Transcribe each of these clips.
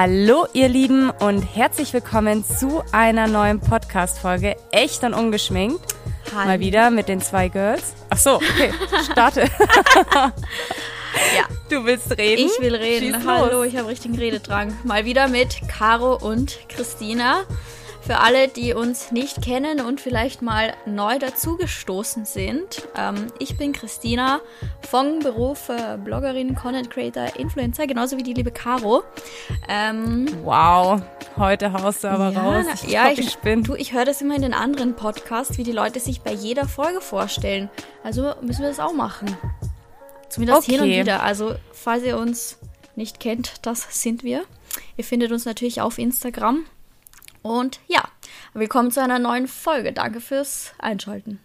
Hallo ihr Lieben und herzlich willkommen zu einer neuen Podcast-Folge Echt und ungeschminkt. Hallo. Mal wieder mit den zwei Girls. Ach so, okay, starte. Ja, Du willst reden? ich will reden. Schieß Hallo, los. ich habe richtigen Rededrang. Mal wieder mit Caro und Christina. Für alle, die uns nicht kennen und vielleicht mal neu dazugestoßen sind. Ähm, ich bin Christina von Beruf äh, Bloggerin, Content Creator, Influencer, genauso wie die liebe Caro. Ähm, Wow, heute haust du aber ja, raus. Ich ja, glaub, ich bin. du, ich höre das immer in den anderen Podcasts, wie die Leute sich bei jeder Folge vorstellen. Also müssen wir das auch machen. Zumindest hin und Okay. wieder. Also, falls ihr uns nicht kennt, das sind wir. Ihr findet uns natürlich auf Instagram. Und ja, willkommen zu einer neuen Folge. Danke fürs Einschalten.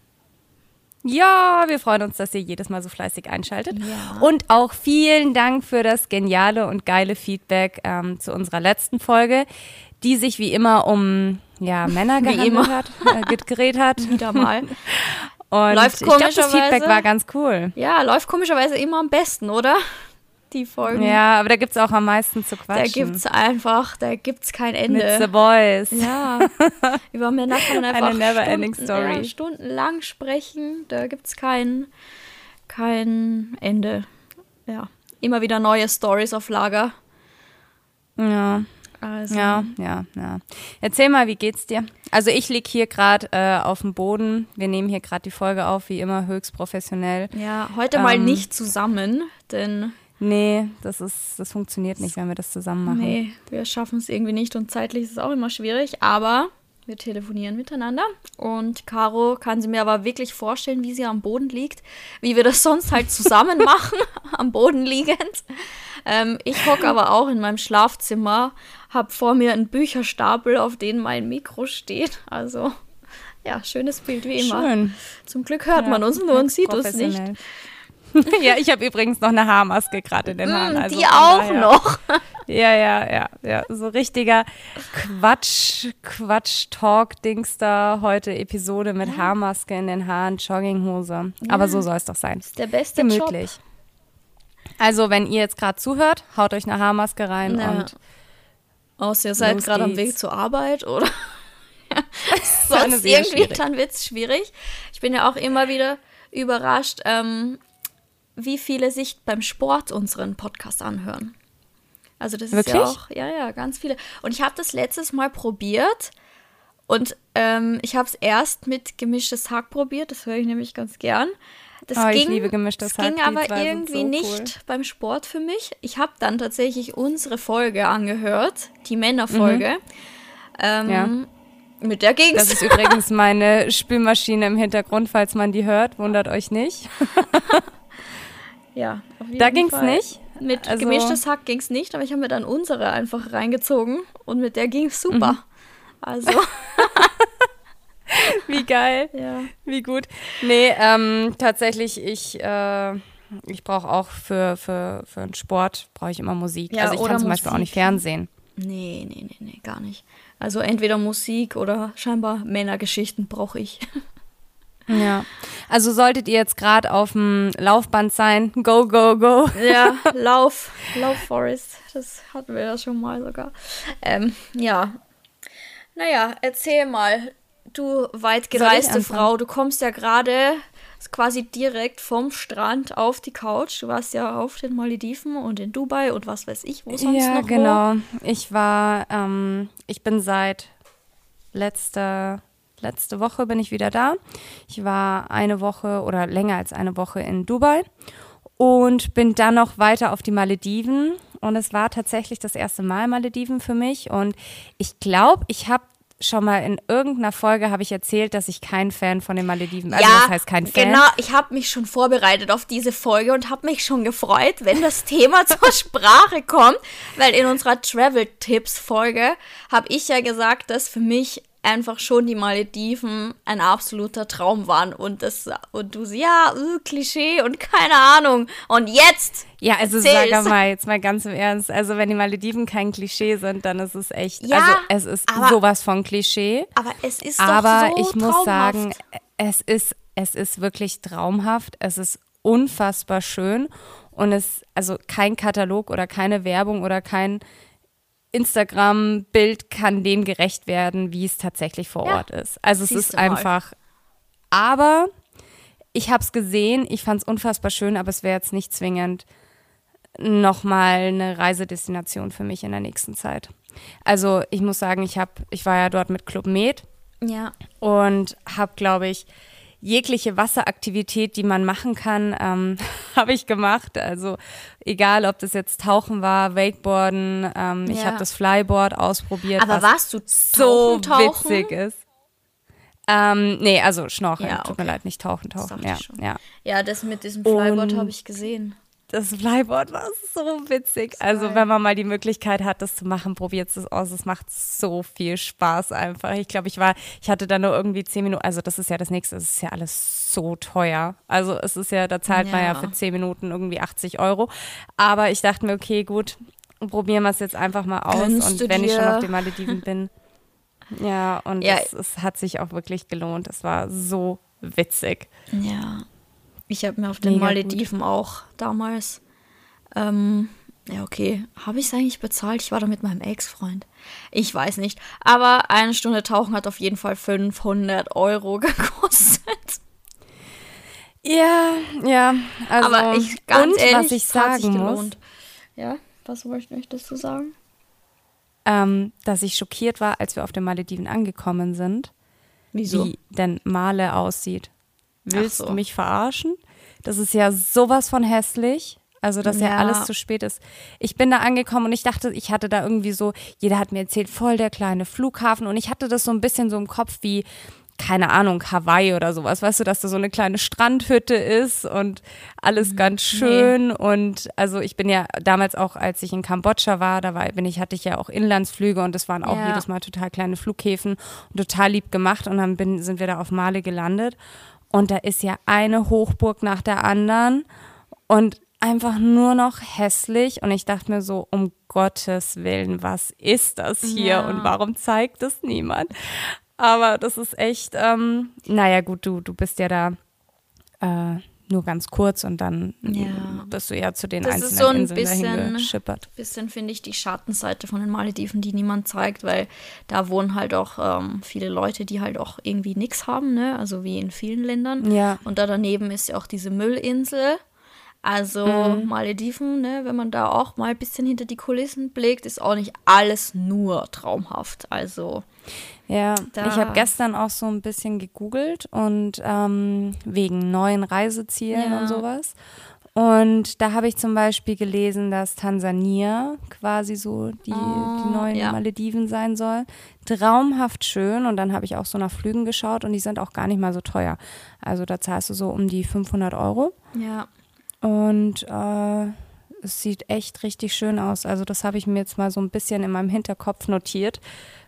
Ja, wir freuen uns, dass ihr jedes Mal so fleißig einschaltet. Ja. Und auch vielen Dank für das geniale und geile Feedback ähm, zu unserer letzten Folge, die sich wie immer um ja, Männer gehandelt hat, äh, gedreht hat. Wieder mal. Und Läuft ich glaube, das Feedback war ganz cool. ja, läuft komischerweise immer am besten, oder? Die Folgen. Ja, aber da gibt es auch am meisten zu Da quatschen. gibt's einfach, da gibt's kein Ende. Mit The Boys. Ja, über Männer kann man einfach Eine never-ending Stunden- story. Ja, stundenlang sprechen. Da gibt es kein, kein Ende. Ja, immer wieder neue Stories auf Lager. Ja, Also, ja, ja, ja. Erzähl mal, wie geht's dir? Also ich lieg hier gerade äh, auf dem Boden. Wir nehmen hier gerade die Folge auf, wie immer höchst professionell. ja heute mal Ähm, nicht zusammen, denn Nee, das ist, das funktioniert nicht, wenn wir das zusammen machen. nee, wir schaffen es irgendwie nicht und zeitlich ist es auch immer schwierig, aber wir telefonieren miteinander und Caro kann sie mir aber wirklich vorstellen, wie sie am Boden liegt, wie wir das sonst halt zusammen machen, am Boden liegend. Ähm, ich hocke aber auch in meinem Schlafzimmer, habe vor mir einen Bücherstapel, auf den mein Mikro steht. Also ja, schönes Bild wie immer. Schön. Zum Glück hört man uns nur und sieht uns nicht. Ja, ich habe übrigens noch eine Haarmaske gerade in den Haaren. Mm, Also die auch daher- noch. Ja, ja, ja, ja. So richtiger Quatsch, Quatsch-Talk-Dings da. Heute Episode mit Haarmaske in den Haaren, Jogginghose. Aber so soll es doch sein. Der beste Gemütlich. Also, wenn ihr jetzt gerade zuhört, haut euch eine Haarmaske rein Ja. und Außer ihr seid gerade am. Weg zur Arbeit oder sonst ist irgendwie, schwierig. dann wird es schwierig. Ich bin ja auch immer wieder überrascht, ähm, wie viele sich beim Sport unseren Podcast anhören. Also das ist Wirklich? ja auch, ja, ja, ganz viele. Und ich habe das letztes Mal probiert und ähm, ich habe es erst mit gemischtes Hack probiert, das höre ich nämlich ganz gern. Das Oh, ich ging, liebe gemischtes das ging Hack, aber irgendwie so nicht cool. beim Sport für mich. Ich habe dann tatsächlich unsere Folge angehört, die Männerfolge. Ähm, Mhm. Ja. Mit der ging's. das ist übrigens meine Spülmaschine im Hintergrund, falls man die hört. Wundert euch nicht. ja, auf jeden Da ging's Fall. nicht. Mit Also- gemischtes Hack ging's nicht, aber ich habe mir dann unsere einfach reingezogen und mit der ging's super. Mhm. Also, Wie geil. ja. Wie gut. Nee, ähm, tatsächlich, ich, äh, ich brauche auch für, für, für einen Sport, brauche ich immer Musik. Ja, also ich kann zum Beispiel auch nicht Musik. Fernsehen. Nee, nee, nee, nee, gar nicht. Also entweder Musik oder scheinbar Männergeschichten brauche ich. Ja. Also solltet ihr jetzt gerade auf dem Laufband sein, go, go, go. Ja, Lauf, Lauf Forest, das hatten wir ja schon mal sogar. Ähm, ja. Naja, erzähl mal, du weit Soll ich gereiste anfangen? Frau, du kommst ja gerade quasi direkt vom Strand auf die Couch. Du warst ja auf den Malediven und in Dubai und was weiß ich, wo sonst ja, noch wo. genau. Ich war, ähm, ich bin seit letzter, letzte Woche bin ich wieder da. Ich war eine Woche oder länger als eine Woche in Dubai und bin dann noch weiter auf die Malediven. Und es war tatsächlich das erste Mal Malediven für mich. Und ich glaube, ich habe schon mal in irgendeiner Folge habe ich erzählt, dass ich kein Fan von den Malediven. Also ja, das heißt kein Fan. genau. Ich habe mich schon vorbereitet auf diese Folge und habe mich schon gefreut, wenn das Thema zur Sprache kommt, weil in unserer Travel-Tipps-Folge habe ich ja gesagt, dass für mich einfach schon die Malediven ein absoluter Traum waren und das und du ja, äh, Klischee und keine Ahnung und jetzt Ja, also Erzähl's. sag mal jetzt mal ganz im Ernst. Also wenn die Malediven kein Klischee sind, dann ist es echt, Ja, also es ist aber- sowas von Klischee. aber es ist Aber doch so ich muss traumhaft. sagen, es ist, es ist wirklich traumhaft. Es ist unfassbar schön und es, also kein Katalog oder keine Werbung oder kein Instagram-Bild kann dem gerecht werden, wie es tatsächlich vor Ja. Ort ist. Also es ist einfach. Aber ich habe es gesehen, ich fand es unfassbar schön, aber es wäre jetzt nicht zwingend nochmal eine Reisedestination für mich in der nächsten Zeit. Also ich muss sagen, ich habe, ich war ja dort mit Club Med Ja. und habe, glaube ich, jegliche Wasseraktivität, die man machen kann, ähm, habe ich gemacht. Also egal, ob das jetzt Tauchen war, Wakeboarden, ähm, ich Ja. habe das Flyboard ausprobiert, Aber was warst du so tauchen, tauchen? witzig ist. Ähm, nee, also Schnorcheln, Ja, tut mir okay. leid, nicht tauchen, tauchen. Ja, ich schon. ja. Ja, das mit diesem Flyboard habe ich gesehen. Das Flyboard war so witzig. Also, wenn man mal die Möglichkeit hat, das zu machen, probiert es aus. Es macht so viel Spaß einfach. Ich glaube, ich war, ich hatte da nur irgendwie zehn Minuten. Also, das ist ja das nächste. Es ist ja alles so teuer. Also, es ist ja, da zahlt man ja Ja. für zehn Minuten irgendwie 80 Euro. Aber ich dachte mir, okay, gut, probieren wir es jetzt einfach mal aus. Gönnst und wenn ich schon auf den Malediven bin. Ja, und Ja. Es, es hat sich auch wirklich gelohnt. Es war so witzig. Ja. Ich habe mir auf den Mega Malediven auch damals, ähm, ja, okay, habe ich es eigentlich bezahlt? Ich war da mit meinem Ex-Freund. Ich weiß nicht. Aber eine Stunde Tauchen hat auf jeden Fall 500 Euro gekostet. Ja, ja. Also, Aber ich, ganz und ehrlich, was ich sagen muss. Ja, was wollte ich das zu sagen? ähm, dass ich schockiert war, als wir auf den Malediven angekommen sind, Wieso? wie denn Male aussieht. Willst so. du mich verarschen? Das ist ja sowas von hässlich. Also, dass ja. Ja. alles zu spät ist. Ich bin da angekommen und ich dachte, ich hatte da irgendwie so, jeder hat mir erzählt, voll der kleine Flughafen und ich hatte das so ein bisschen so im Kopf wie, keine Ahnung, Hawaii oder sowas. Weißt du, dass da so eine kleine Strandhütte ist und alles ganz schön. Und also ich bin ja damals auch, als ich in Kambodscha war, da war, bin ich, hatte ich ja auch Inlandsflüge und das waren auch Ja. jedes Mal total kleine Flughäfen und total lieb gemacht. Und dann bin, sind wir da auf Male gelandet. Und da ist ja eine Hochburg nach der anderen und einfach nur noch hässlich. Und ich dachte mir so, um Gottes Willen, was ist das hier Ja. und warum zeigt es niemand? Aber das ist echt, ähm, naja gut, du, du bist ja da äh, nur ganz kurz und dann Ja. bist du ja zu den Das ist einzelnen so ein Inseln bisschen- geschippert. bisschen, finde ich, die Schattenseite von den Malediven, die niemand zeigt, weil da wohnen halt auch ähm, viele Leute, die halt auch irgendwie nichts haben, ne? Also wie in vielen Ländern. Ja. Und da daneben ist ja auch diese Müllinsel. Also Mhm. Malediven, ne, wenn man da auch mal ein bisschen hinter die Kulissen blickt, ist auch nicht alles nur traumhaft. Also Ja, ich habe gestern auch so ein bisschen gegoogelt und ähm, wegen neuen Reisezielen Ja. und sowas. Und da habe ich zum Beispiel gelesen, dass Tansania quasi so die, die neuen Ah, ja. Malediven sein soll. Traumhaft schön. Und dann habe ich auch so nach Flügen geschaut und die sind auch gar nicht mal so teuer. Also da zahlst du so um die 500 Euro. ja, Und äh, es sieht echt richtig schön aus. Also das habe ich mir jetzt mal so ein bisschen in meinem Hinterkopf notiert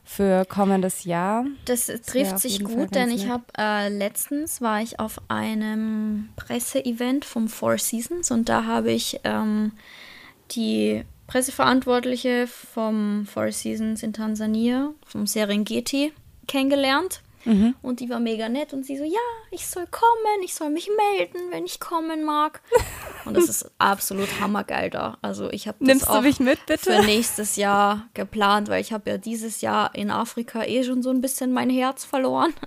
für kommendes Jahr. Das trifft sich gut, denn ich habe äh, letztens war ich auf einem Presseevent vom Four Seasons und da habe ich ähm, die Presseverantwortliche vom Four Seasons in Tansania, vom Serengeti, kennengelernt. Mhm. Und die war mega nett und sie so, ja, ich soll kommen, ich soll mich melden, wenn ich kommen mag. Und das ist absolut hammergeil da. Also ich habe das Nimmst auch du mich mit, bitte? für nächstes Jahr geplant, weil ich habe ja dieses Jahr in Afrika eh schon so ein bisschen mein Herz verloren.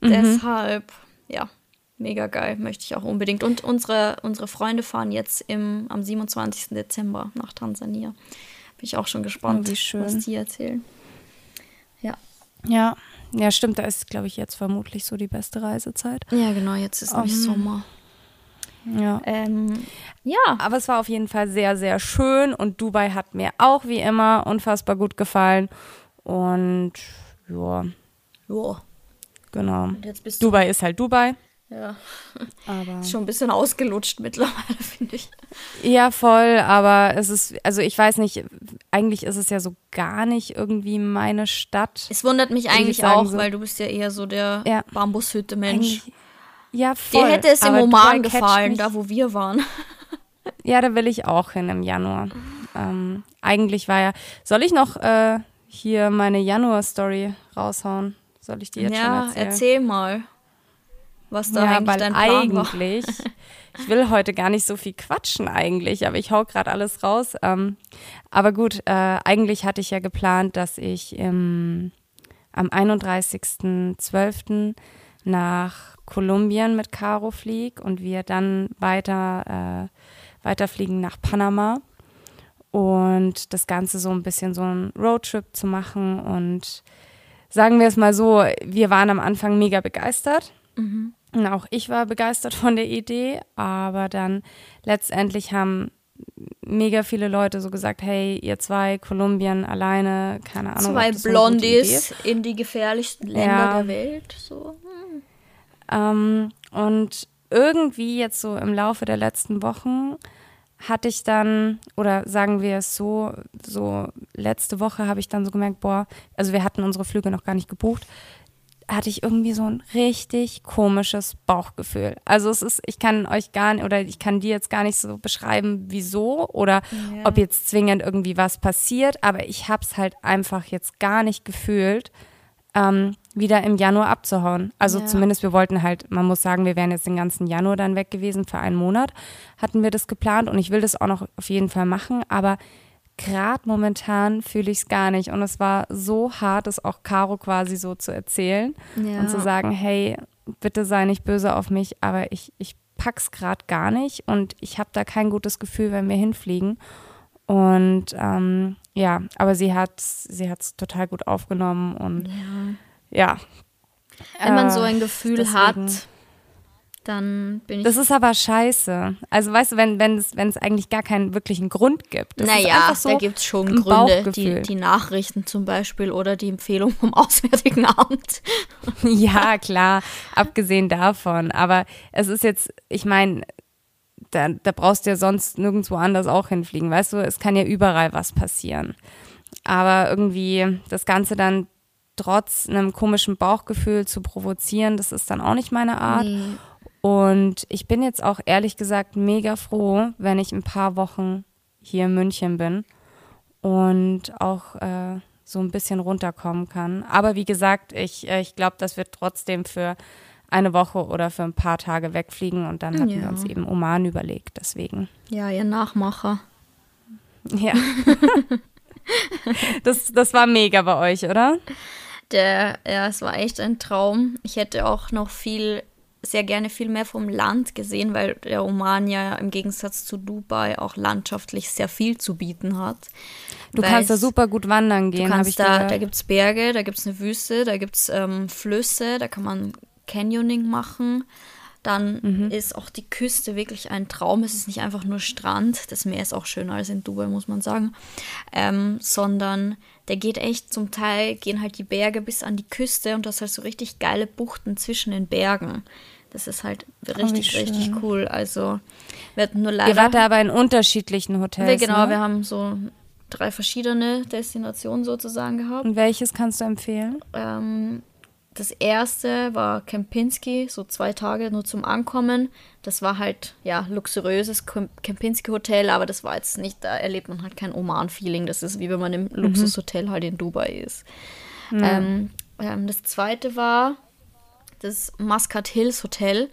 Mhm. Deshalb, ja, mega geil, möchte ich auch unbedingt. Und unsere, unsere Freunde fahren jetzt im, am 27. Dezember nach Tansania. Bin ich auch schon gespannt, Oh, wie schön. was die erzählen. Ja. Ja, ja, stimmt. Da ist, glaube ich, jetzt vermutlich so die beste Reisezeit. Ja, genau, jetzt ist nämlich Ähm, Sommer. Ja. Ähm, ja, Aber es war auf jeden Fall sehr, sehr schön und Dubai hat mir auch wie immer unfassbar gut gefallen. Und ja, jo. genau. Und jetzt bist du Dubai ist halt Dubai. Ja, Aber schon ein bisschen ausgelutscht mittlerweile, finde ich. ja, voll. Aber es ist, also ich weiß nicht, eigentlich ist es ja so gar nicht irgendwie meine Stadt. Es wundert mich ich eigentlich auch, so- weil du bist ja eher so der Ja. Bambushütte-Mensch. Ja, voll. Dir hätte es im Oman gefallen, da wo wir waren. Ja, da will ich auch hin im Januar. Ähm, eigentlich war ja. Soll ich noch äh, hier meine Januar-Story raushauen? Soll ich die jetzt ja, schon erzählen? erzähl mal. Was da ja, eigentlich dein Plan war. eigentlich, ich will heute gar nicht so viel quatschen eigentlich, aber ich hau gerade alles raus. Ähm, aber gut, äh, eigentlich hatte ich ja geplant, dass ich im, am 31.12. nach Kolumbien mit Caro fliege und wir dann weiter, äh, weiterfliegen nach Panama und das Ganze so ein bisschen so ein Roadtrip zu machen und sagen wir es mal so, wir waren am Anfang mega begeistert. Mhm. Und auch ich war begeistert von der Idee, aber dann letztendlich haben mega viele Leute so gesagt, hey, ihr zwei, Kolumbien alleine, keine Ahnung. Zwei so Blondies ist. in die gefährlichsten Länder Ja. der Welt. So. hm. Ähm, und irgendwie jetzt so im Laufe der letzten Wochen hatte ich dann, oder sagen wir es so, so letzte Woche habe ich dann so gemerkt, boah, also wir hatten unsere Flüge noch gar nicht gebucht, hatte ich irgendwie so ein richtig komisches Bauchgefühl. Also es ist, ich kann euch gar nicht, oder ich kann dir jetzt gar nicht so beschreiben, wieso oder Ja. ob jetzt zwingend irgendwie was passiert, aber ich habe es halt einfach jetzt gar nicht gefühlt, ähm, wieder im Januar abzuhauen. Also Ja. zumindest wir wollten halt, man muss sagen, wir wären jetzt den ganzen Januar dann weg gewesen für einen Monat, hatten wir das geplant und ich will das auch noch auf jeden Fall machen, aber gerade momentan fühle ich es gar nicht und es war so hart, es auch Caro quasi so zu erzählen Ja. und zu sagen, hey, bitte sei nicht böse auf mich, aber ich, ich pack's gerade gar nicht und ich habe da kein gutes Gefühl, wenn wir hinfliegen. Und ähm, ja, aber sie hat sie hat's total gut aufgenommen und ja. Wenn man Äh, so ein Gefühl deswegen- hat, dann bin ich. Das ist aber scheiße. Also weißt du, wenn, wenn es wenn es eigentlich gar keinen wirklichen Grund gibt. Das ist naja, so da gibt es schon Gründe, die, die Nachrichten zum Beispiel oder die Empfehlung vom Auswärtigen Amt. Ja, klar, abgesehen davon. Aber es ist jetzt, ich meine, da, da brauchst du ja sonst nirgendwo anders auch hinfliegen. Weißt du, es kann ja überall was passieren. Aber irgendwie das Ganze dann trotz einem komischen Bauchgefühl zu provozieren, das ist dann auch nicht meine Art. Und ich bin jetzt auch ehrlich gesagt mega froh, wenn ich ein paar Wochen hier in München bin und auch äh, so ein bisschen runterkommen kann. Aber wie gesagt, ich, äh, ich glaube, dass wir trotzdem für eine Woche oder für ein paar Tage wegfliegen und dann hatten wir Ja. uns eben Oman überlegt. Deswegen. Ja, ihr Nachmacher. Ja. das, das war mega bei euch, oder? Der, ja, es war echt ein Traum. Ich hätte auch noch viel, sehr gerne viel mehr vom Land gesehen, weil der Oman ja im Gegensatz zu Dubai auch landschaftlich sehr viel zu bieten hat. Du Weil kannst da super gut wandern gehen, habe ich kannst da, gehört. da gibt es Berge, da gibt es eine Wüste, da gibt es ähm, Flüsse, da kann man Canyoning machen. Dann Mhm. ist auch die Küste wirklich ein Traum. Es ist nicht einfach nur Strand. Das Meer ist auch schöner als in Dubai, muss man sagen. Ähm, sondern der geht echt zum Teil, gehen halt die Berge bis an die Küste und das halt so richtig geile Buchten zwischen den Bergen. Das ist halt richtig, schön. richtig cool. Also, wir hatten nur Ihr leider. wart da aber in unterschiedlichen Hotels. wir, genau, ne? wir haben so drei verschiedene Destinationen sozusagen gehabt. Und welches kannst du empfehlen? Ähm, das erste war Kempinski, so zwei Tage nur zum Ankommen. Das war halt, ja, luxuriöses Kem- Kempinski-Hotel, aber das war jetzt nicht, da erlebt man halt kein Oman-Feeling. Das ist wie wenn man im Luxushotel halt in Dubai ist. Ähm, ähm, das zweite war das Muscat Hills Hotel.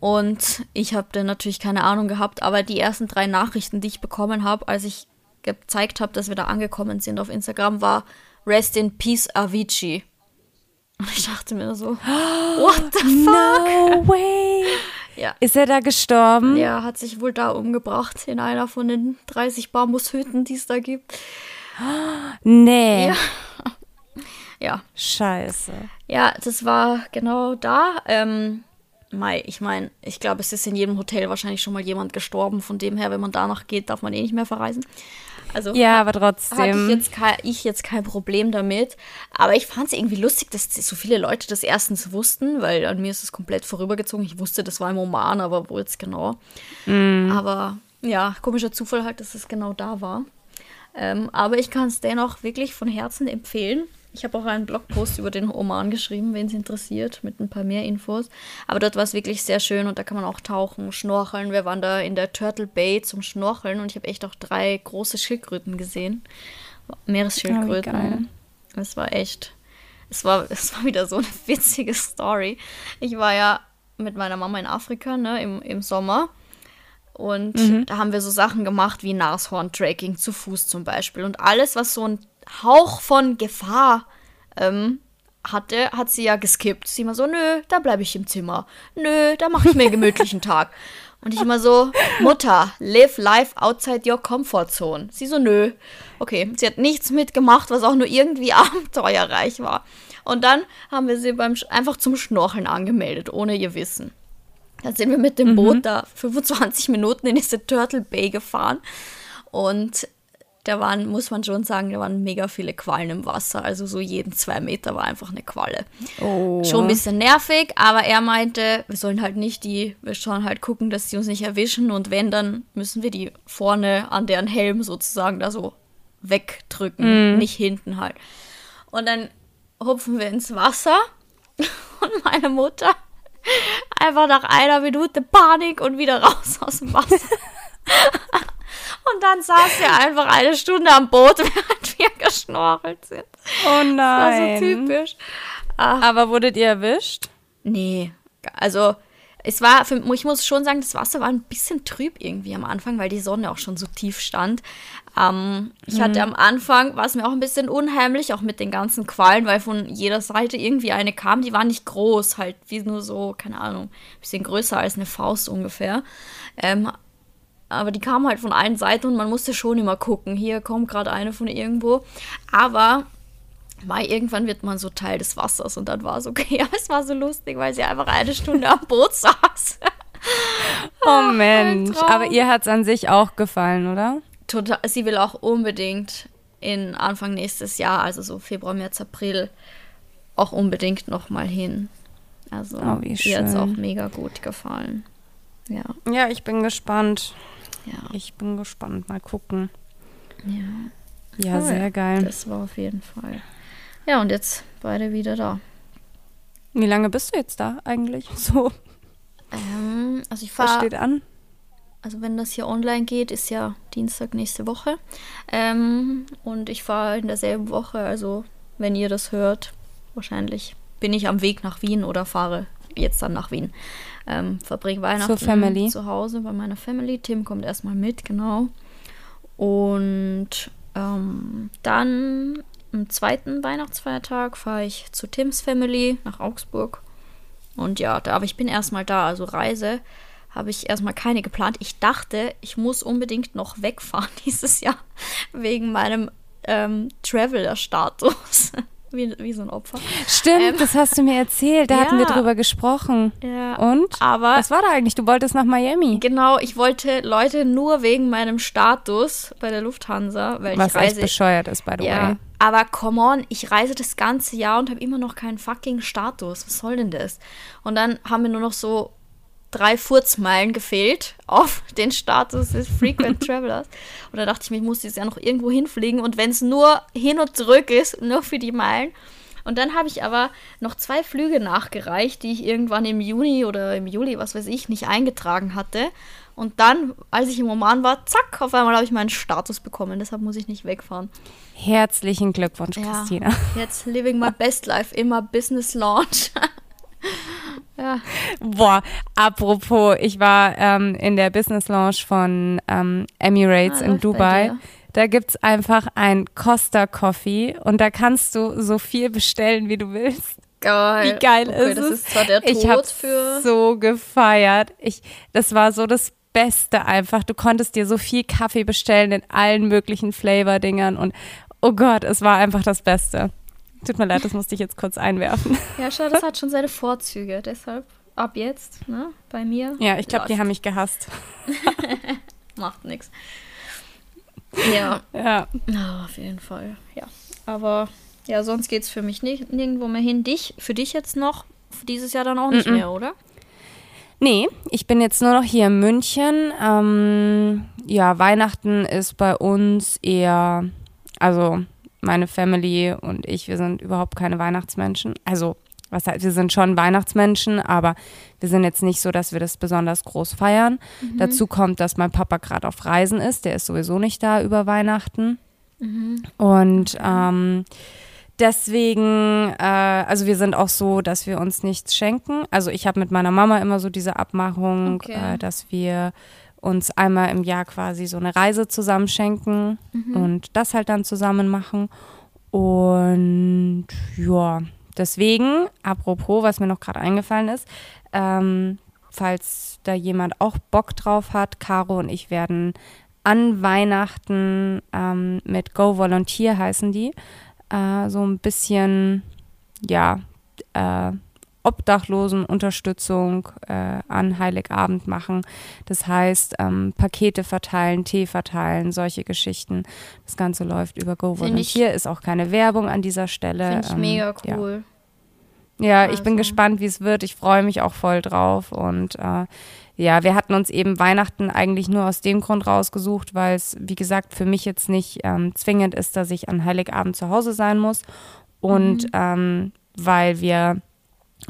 Und ich habe dann natürlich keine Ahnung gehabt, aber die ersten drei Nachrichten, die ich bekommen habe, als ich gezeigt habe, dass wir da angekommen sind auf Instagram, war Rest in Peace Avicii. Und ich dachte mir so, what the fuck? No way. Ja. Ist er da gestorben? Der hat sich wohl da umgebracht in einer von den 30 Bambushütten, die es da gibt. Nee. Ja. Ja, Scheiße. Ja, das war genau da. Ähm, Mai, ich meine, ich glaube, es ist in jedem Hotel wahrscheinlich schon mal jemand gestorben. Von dem her, wenn man danach geht, darf man eh nicht mehr verreisen. Also Ja, aber hatte ich trotzdem. jetzt, kein, ich jetzt kein Problem damit. Aber ich fand es irgendwie lustig, dass so viele Leute das erstens wussten, weil an mir ist es komplett vorübergezogen. Ich wusste, das war im Oman, aber wo jetzt genau. Aber ja, komischer Zufall halt, dass es genau da war. Ähm, aber ich kann es dennoch wirklich von Herzen empfehlen. Ich habe auch einen Blogpost über den Oman geschrieben, wen es interessiert, mit ein paar mehr Infos. Aber dort war es wirklich sehr schön und da kann man auch tauchen, schnorcheln. Wir waren da in der Turtle Bay zum Schnorcheln und ich habe echt auch drei große Schildkröten gesehen. Meeresschildkröten. Oh. Es war echt, es war, es war wieder so eine witzige Story. Ich war ja mit meiner Mama in Afrika, ne, im, im Sommer. Und Mhm. da haben wir so Sachen gemacht wie Nashorn-Tracking zu Fuß zum Beispiel. Und alles, was so ein Hauch von Gefahr ähm, hatte, hat sie ja geskippt. Sie immer so, nö, da bleibe ich im Zimmer. Nö, da mache ich mir einen gemütlichen Tag. Und ich immer so, Mutter, live life outside your comfort zone. Sie so, nö. Okay, sie hat nichts mitgemacht, was auch nur irgendwie abenteuerreich war. Und dann haben wir sie beim Sch- einfach zum Schnorcheln angemeldet, ohne ihr Wissen. Dann sind wir mit dem Boot da 25 Minuten in diese Turtle Bay gefahren. Und da waren, muss man schon sagen, da waren mega viele Quallen im Wasser. Also so jeden zwei Meter war einfach eine Qualle. Oh. Schon ein bisschen nervig, aber er meinte, wir sollen halt nicht die, wir sollen halt gucken, dass sie uns nicht erwischen. Und wenn, dann müssen wir die vorne an deren Helm sozusagen da so wegdrücken, nicht hinten halt. Und dann hupfen wir ins Wasser und meine Mutter einfach nach einer Minute Panik und wieder raus aus dem Wasser. und dann saß sie einfach eine Stunde am Boot, während wir geschnorchelt sind. Oh War nein. so typisch. Ach, Aber wurdet ihr erwischt? nee, also es war, für, ich muss schon sagen, das Wasser war ein bisschen trüb irgendwie am Anfang, weil die Sonne auch schon so tief stand. Ähm, ich hatte am Anfang, war es mir auch ein bisschen unheimlich, auch mit den ganzen Quallen, weil von jeder Seite irgendwie eine kam, die war nicht groß, halt wie nur so, keine Ahnung, ein bisschen größer als eine Faust ungefähr. Ähm, aber die kam halt von allen Seiten und man musste schon immer gucken, hier kommt gerade eine von irgendwo. Aber weil irgendwann wird man so Teil des Wassers und dann war es okay. Aber es war so lustig, weil sie einfach eine Stunde am Boot saß. Oh Mensch. Aber ihr hat es an sich auch gefallen, oder? Total, sie will auch unbedingt in Anfang nächstes Jahr, also so Februar, März, April, auch unbedingt nochmal hin. Also Oh, ihr hat es auch mega gut gefallen. Ja, Ja, ich bin gespannt. Ja, Ich bin gespannt. Mal gucken. ja. Ja, Cool. sehr geil. Das war auf jeden Fall. Ja, und jetzt beide wieder da. Wie lange bist du jetzt da eigentlich? So, Ähm, also ich was fahre steht an? Also wenn das hier online geht, ist ja Dienstag nächste Woche. Ähm, und ich fahre in derselben Woche, also wenn ihr das hört, wahrscheinlich bin ich am Weg nach Wien oder fahre jetzt dann nach Wien. Ähm, verbringe Weihnachten Family. zu Hause bei meiner Family. Tim kommt erstmal mit, genau. Und ähm, dann am zweiten Weihnachtsfeiertag fahre ich zu Tims Family nach Augsburg. Und ja, da, aber ich bin erstmal da, also Reise habe ich erstmal keine geplant. Ich dachte, ich muss unbedingt noch wegfahren dieses Jahr wegen meinem ähm, Traveler-Status. Wie, wie so ein Opfer. Stimmt, Ähm, das hast du mir erzählt. Da hatten wir ja. drüber gesprochen. Ja, Und? aber Was war da eigentlich? Du wolltest nach Miami. genau, ich wollte Leute nur wegen meinem Status bei der Lufthansa, weil Was ich reise. echt bescheuert ist, by the ja, way. aber come on, ich reise das ganze Jahr und habe immer noch keinen fucking Status. Was soll denn das? Und dann haben mir nur noch so drei Furzmeilen gefehlt auf den Status des Frequent Travelers. Und da dachte ich mir, ich muss dieses Jahr noch irgendwo hinfliegen. Und wenn es nur hin und zurück ist, nur für die Meilen. Und dann habe ich aber noch zwei Flüge nachgereicht, die ich irgendwann im Juni oder im Juli, was weiß ich, nicht eingetragen hatte. Und dann, als ich im Oman war, zack, auf einmal habe ich meinen Status bekommen. Deshalb muss ich nicht wegfahren. Herzlichen Glückwunsch, Ja. Christina. Jetzt living my best life, immer Business Launch. ja. Boah, apropos, ich war ähm, in der Business Lounge von ähm, Emirates Ah, in Dubai. Da gibt's einfach ein Costa Coffee und da kannst du so viel bestellen, wie du willst. Geil. Wie geil okay, ist das es? ist zwar der Tod ich habe so gefeiert. Ich, das war so das Beste einfach. Du konntest dir so viel Kaffee bestellen in allen möglichen Flavor-Dingern und oh Gott, es war einfach das Beste. Tut mir leid, das musste ich jetzt kurz einwerfen. Ja, schau, das hat schon seine Vorzüge. Deshalb ab jetzt, ne, bei mir. Ja, ich glaube, die haben mich gehasst. Macht nichts. Ja, Ja. oh, auf jeden Fall. Ja. Aber ja, sonst geht's für mich nicht, nirgendwo mehr hin. Dich, für dich jetzt noch, für dieses Jahr dann auch nicht Mm-mm. mehr, oder? Nee, ich bin jetzt nur noch hier in München. Ähm, ja, Weihnachten ist bei uns eher, also meine Family und ich, wir sind überhaupt keine Weihnachtsmenschen. Also, was heißt, wir sind schon Weihnachtsmenschen, aber wir sind jetzt nicht so, dass wir das besonders groß feiern. Dazu kommt, dass mein Papa gerade auf Reisen ist. Der ist sowieso nicht da über Weihnachten. Und ähm, Deswegen, äh, also wir sind auch so, dass wir uns nichts schenken. Also ich habe mit meiner Mama immer so diese Abmachung, Okay. äh, dass wir uns einmal im Jahr quasi so eine Reise zusammen schenken und das halt dann zusammen machen. Und ja, deswegen, apropos, was mir noch gerade eingefallen ist, ähm, falls da jemand auch Bock drauf hat, Caro und ich werden an Weihnachten ähm, mit Go Volunteer heißen die, äh, so ein bisschen, ja, äh, Obdachlosenunterstützung äh, an Heiligabend machen. Das heißt, ähm, Pakete verteilen, Tee verteilen, solche Geschichten. Das Ganze läuft über Go Find ich- Volunteer, ist auch keine Werbung an dieser Stelle. Finde ich ähm, mega ja. cool. Ja, ich bin Also- gespannt, wie es wird. Ich freue mich auch voll drauf. Und äh, ja, wir hatten uns eben Weihnachten eigentlich nur aus dem Grund rausgesucht, weil es, wie gesagt, für mich jetzt nicht ähm, zwingend ist, dass ich an Heiligabend zu Hause sein muss. Und ähm, weil wir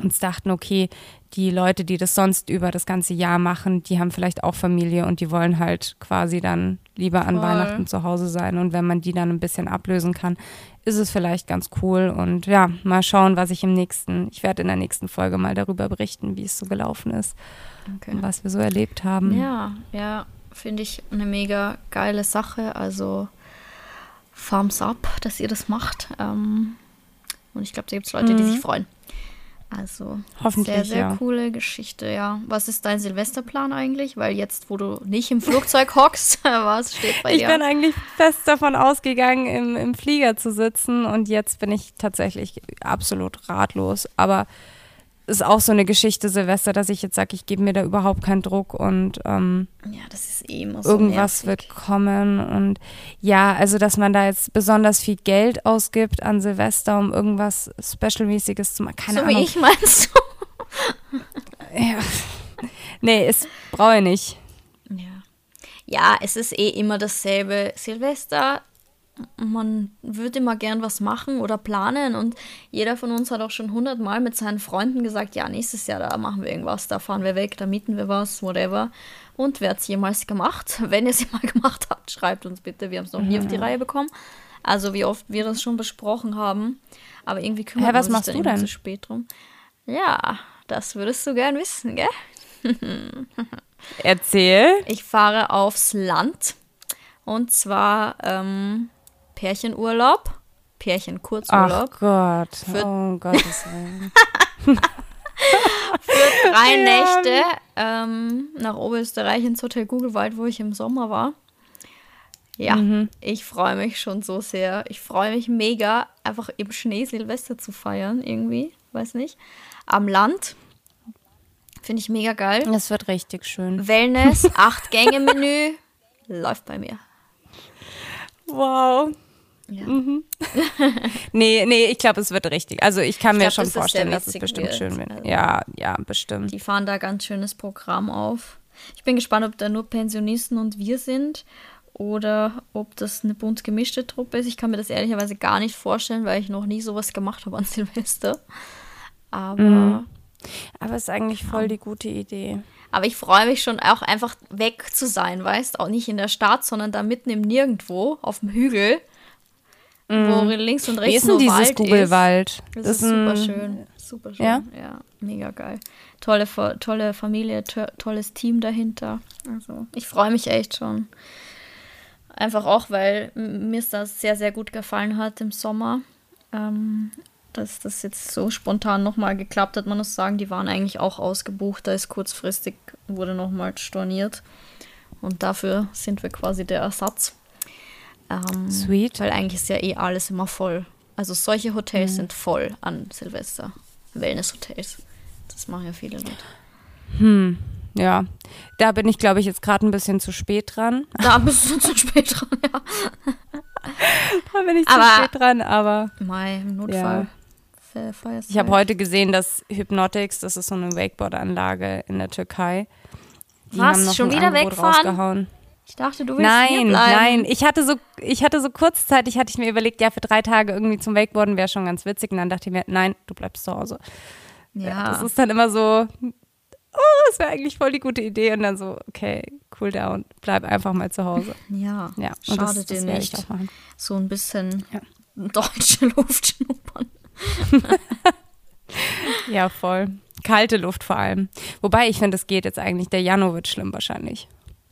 uns dachten, okay, die Leute, die das sonst über das ganze Jahr machen, die haben vielleicht auch Familie und die wollen halt quasi dann lieber an Voll. Weihnachten zu Hause sein. Und wenn man die dann ein bisschen ablösen kann, ist es vielleicht ganz cool. Und ja, mal schauen, was ich im nächsten, ich werde in der nächsten Folge mal darüber berichten, wie es so gelaufen ist Okay. und was wir so erlebt haben. Ja, ja, finde ich eine mega geile Sache. Also Thumbs up, dass ihr das macht. Ähm, und ich glaube, da gibt es Leute, die sich freuen. Also Hoffentlich, sehr, sehr ja. coole Geschichte, ja. Was ist dein Silvesterplan eigentlich? Weil jetzt, wo du nicht im Flugzeug hockst, was steht bei Ich dir? bin eigentlich fest davon ausgegangen, im, im Flieger zu sitzen und jetzt bin ich tatsächlich absolut ratlos. Aber ist auch so eine Geschichte, Silvester, dass ich jetzt sage, ich gebe mir da überhaupt keinen Druck und ähm, ja, das ist eh immer so irgendwas nervig. wird kommen. Und ja, also dass man da jetzt besonders viel Geld ausgibt an Silvester, um irgendwas Specialmäßiges zu machen. Keine So wie Ahnung. ich meinst du? Ja. Nee, es brauche ich nicht. Ja. ja, es ist eh immer dasselbe. Silvester, man würde immer gern was machen oder planen und jeder von uns hat auch schon hundertmal mit seinen Freunden gesagt, ja, nächstes Jahr, da machen wir irgendwas, da fahren wir weg, da mieten wir was, whatever. Und wer hat es jemals gemacht? Wenn ihr es mal gemacht habt, schreibt uns bitte, wir haben es noch nie auf die Reihe bekommen. Also wie oft wir das schon besprochen haben. Aber irgendwie kümmern was wir uns du immer denn? zu spät drum. Ja, das würdest du gern wissen, gell? Erzähl. Ich fahre aufs Land. Und zwar ähm, Pärchenurlaub. Ach Pärchenkurzurlaub. Gott. Für- oh Gottes Willen. Drei Ja. Nächte ähm, nach Oberösterreich ins Hotel Gugelwald, wo ich im Sommer war. Ja, Mhm. ich freue mich schon so sehr. Ich freue mich mega, einfach im Schnee Silvester zu feiern, irgendwie. Weiß nicht. Am Land. Finde ich mega geil. Das wird richtig schön. Wellness, acht Gänge Menü. Läuft bei mir. Wow. Ja. Nee, nee, ich glaube, es wird richtig. Also ich kann mir glaub, schon sehr vorstellen, dass es bestimmt wird. schön wird. Also- Ja, ja, bestimmt. Die fahren da ganz schönes Programm auf. Ich bin gespannt, ob da nur Pensionisten und wir sind oder ob das eine bunt gemischte Truppe ist. Ich kann mir das ehrlicherweise gar nicht vorstellen, weil ich noch nie sowas gemacht habe an Silvester. Aber, Mhm. Aber es ist eigentlich voll die gute Idee. aber ich freue mich schon auch einfach weg zu sein, weißt Auch nicht in der Stadt, sondern da mitten im Nirgendwo auf dem Hügel, wo links und Wie rechts ist denn dieses Wald ist. Google-Wald? Das, ist super schön. Super schön. Ja? Ja? mega geil. Tolle, tolle Familie, to tolles Team dahinter. Also, ich freue mich echt schon. Einfach auch, weil mir es das sehr, sehr gut gefallen hat im Sommer. Ähm, dass das jetzt so spontan nochmal geklappt hat. Man muss sagen, die waren eigentlich auch ausgebucht. Da ist kurzfristig, wurde nochmal storniert. Und dafür sind wir quasi der Ersatz. Ähm, Sweet. weil eigentlich ist ja eh alles immer voll. Also solche Hotels sind voll an Silvester. Wellness-Hotels. Das machen ja viele Leute. Hm, ja. Da bin ich, glaube ich, jetzt gerade ein bisschen zu spät dran. Da bist du zu spät dran, ja. Da bin ich Aber- zu spät dran, aber Mai, im Notfall. Feierst ich habe heute gesehen, dass Hypnotics, das ist so eine Wakeboard-Anlage in der Türkei. Die Was? haben noch Schon ein wieder Angebot wegfahren? rausgehauen. Ich dachte, du willst Nein, nein. Ich hatte so, ich hatte so kurzzeitig, hatte ich mir überlegt, ja, für drei Tage irgendwie zum Wakeboarden wäre schon ganz witzig. Und dann dachte ich mir, nein, du bleibst zu Hause. Ja, Das ist dann immer so, oh, das wäre eigentlich voll die gute Idee. Und dann so, okay, cool down, bleib einfach mal zu Hause. ja. Ja, und Schadet das, das dir nicht. So ein bisschen Ja. deutsche Luft schnuppern. ja, voll. Kalte Luft vor allem. Wobei ich finde, es geht jetzt eigentlich. Der Januar wird schlimm wahrscheinlich.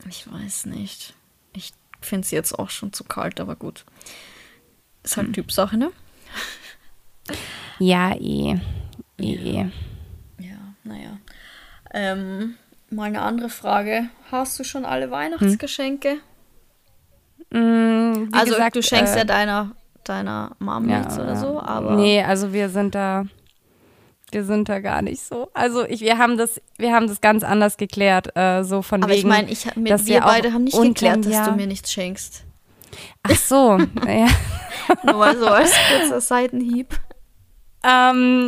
Ich weiß nicht. Ich finde es jetzt auch schon zu kalt, aber gut. Ist halt hm. Typsache, ne? Ja, eh. eh. Ja, ja naja. Ähm, mal eine andere Frage. Hast du schon alle Weihnachtsgeschenke? Hm? Mm, also gesagt, du schenkst äh, ja deiner, deiner Mom ja, nichts oder so, aber. Nee, also wir sind da. Wir sind da gar nicht so. Also ich, wir haben das, wir haben das ganz anders geklärt, äh, so von aber wegen. Aber ich meine, wir, wir beide haben nicht geklärt, dass du mir nichts schenkst. Ach so, ja. Nur mal so als kurzer Seitenhieb. Ähm,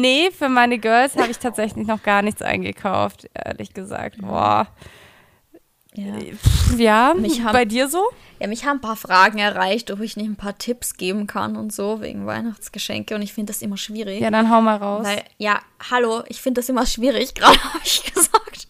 nee, für meine Girls habe ich tatsächlich noch gar nichts eingekauft, ehrlich gesagt. Boah. Ja, ja haben, bei dir so? Ja, mich haben ein paar Fragen erreicht, ob ich nicht ein paar Tipps geben kann und so wegen Weihnachtsgeschenke und ich finde das immer schwierig. Ja, dann hau mal raus. Weil, ja, hallo, ich finde das immer schwierig, gerade habe ich gesagt.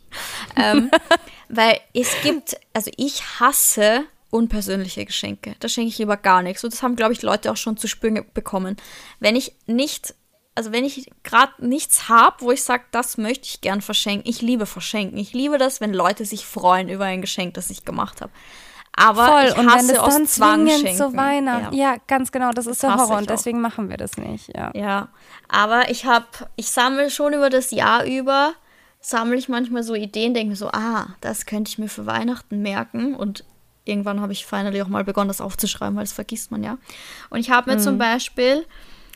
ähm, weil es gibt, also ich hasse unpersönliche Geschenke. Da schenke ich lieber gar nichts. Und das haben, glaube ich, Leute auch schon zu spüren bekommen. Wenn ich nicht, also wenn ich gerade nichts habe, wo ich sage, das möchte ich gern verschenken, ich liebe verschenken. Ich liebe das, wenn Leute sich freuen über ein Geschenk, das ich gemacht habe. Aber Voll. ich hasse und wenn aus dann Zwang schenken. zu Weihnachten. Ja. ja. ganz genau, das, das ist der Horror und deswegen machen wir das nicht. Ja, ja. aber ich habe, ich sammle schon über das Jahr über, sammle ich manchmal so Ideen, denke mir so, ah, das könnte ich mir für Weihnachten merken und irgendwann habe ich finally auch mal begonnen, das aufzuschreiben, weil das vergisst man ja. Und ich habe mir mhm. zum Beispiel,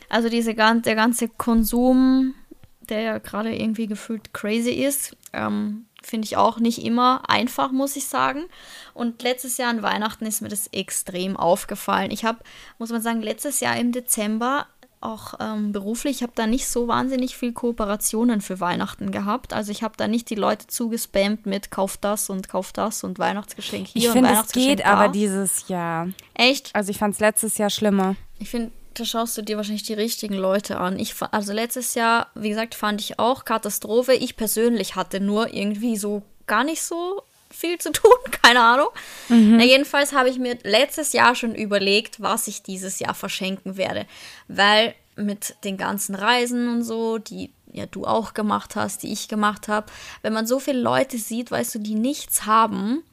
also diese, der ganze Konsum, der ja gerade irgendwie gefühlt crazy ist, ähm, finde ich auch nicht immer einfach, muss ich sagen. Und letztes Jahr an Weihnachten ist mir das extrem aufgefallen. Ich habe, muss man sagen, letztes Jahr im Dezember auch ähm, beruflich, ich habe da nicht so wahnsinnig viel Kooperationen für Weihnachten gehabt. Also ich habe da nicht die Leute zugespammt mit Kauf das und Kauf das und Weihnachtsgeschenk hier ich und find, Weihnachtsgeschenk es geht aber dieses Jahr. Echt? Also ich fand es letztes Jahr schlimmer. Ich finde, da schaust du dir wahrscheinlich die richtigen Leute an. Ich, also letztes Jahr, wie gesagt, fand ich auch Katastrophe. Ich persönlich hatte nur irgendwie so gar nicht so viel zu tun, keine Ahnung. Mhm. Na, jedenfalls habe ich mir letztes Jahr schon überlegt, was ich dieses Jahr verschenken werde, weil mit den ganzen Reisen und so, die ja du auch gemacht hast, die ich gemacht habe, wenn man so viele Leute sieht, weißt du, die nichts haben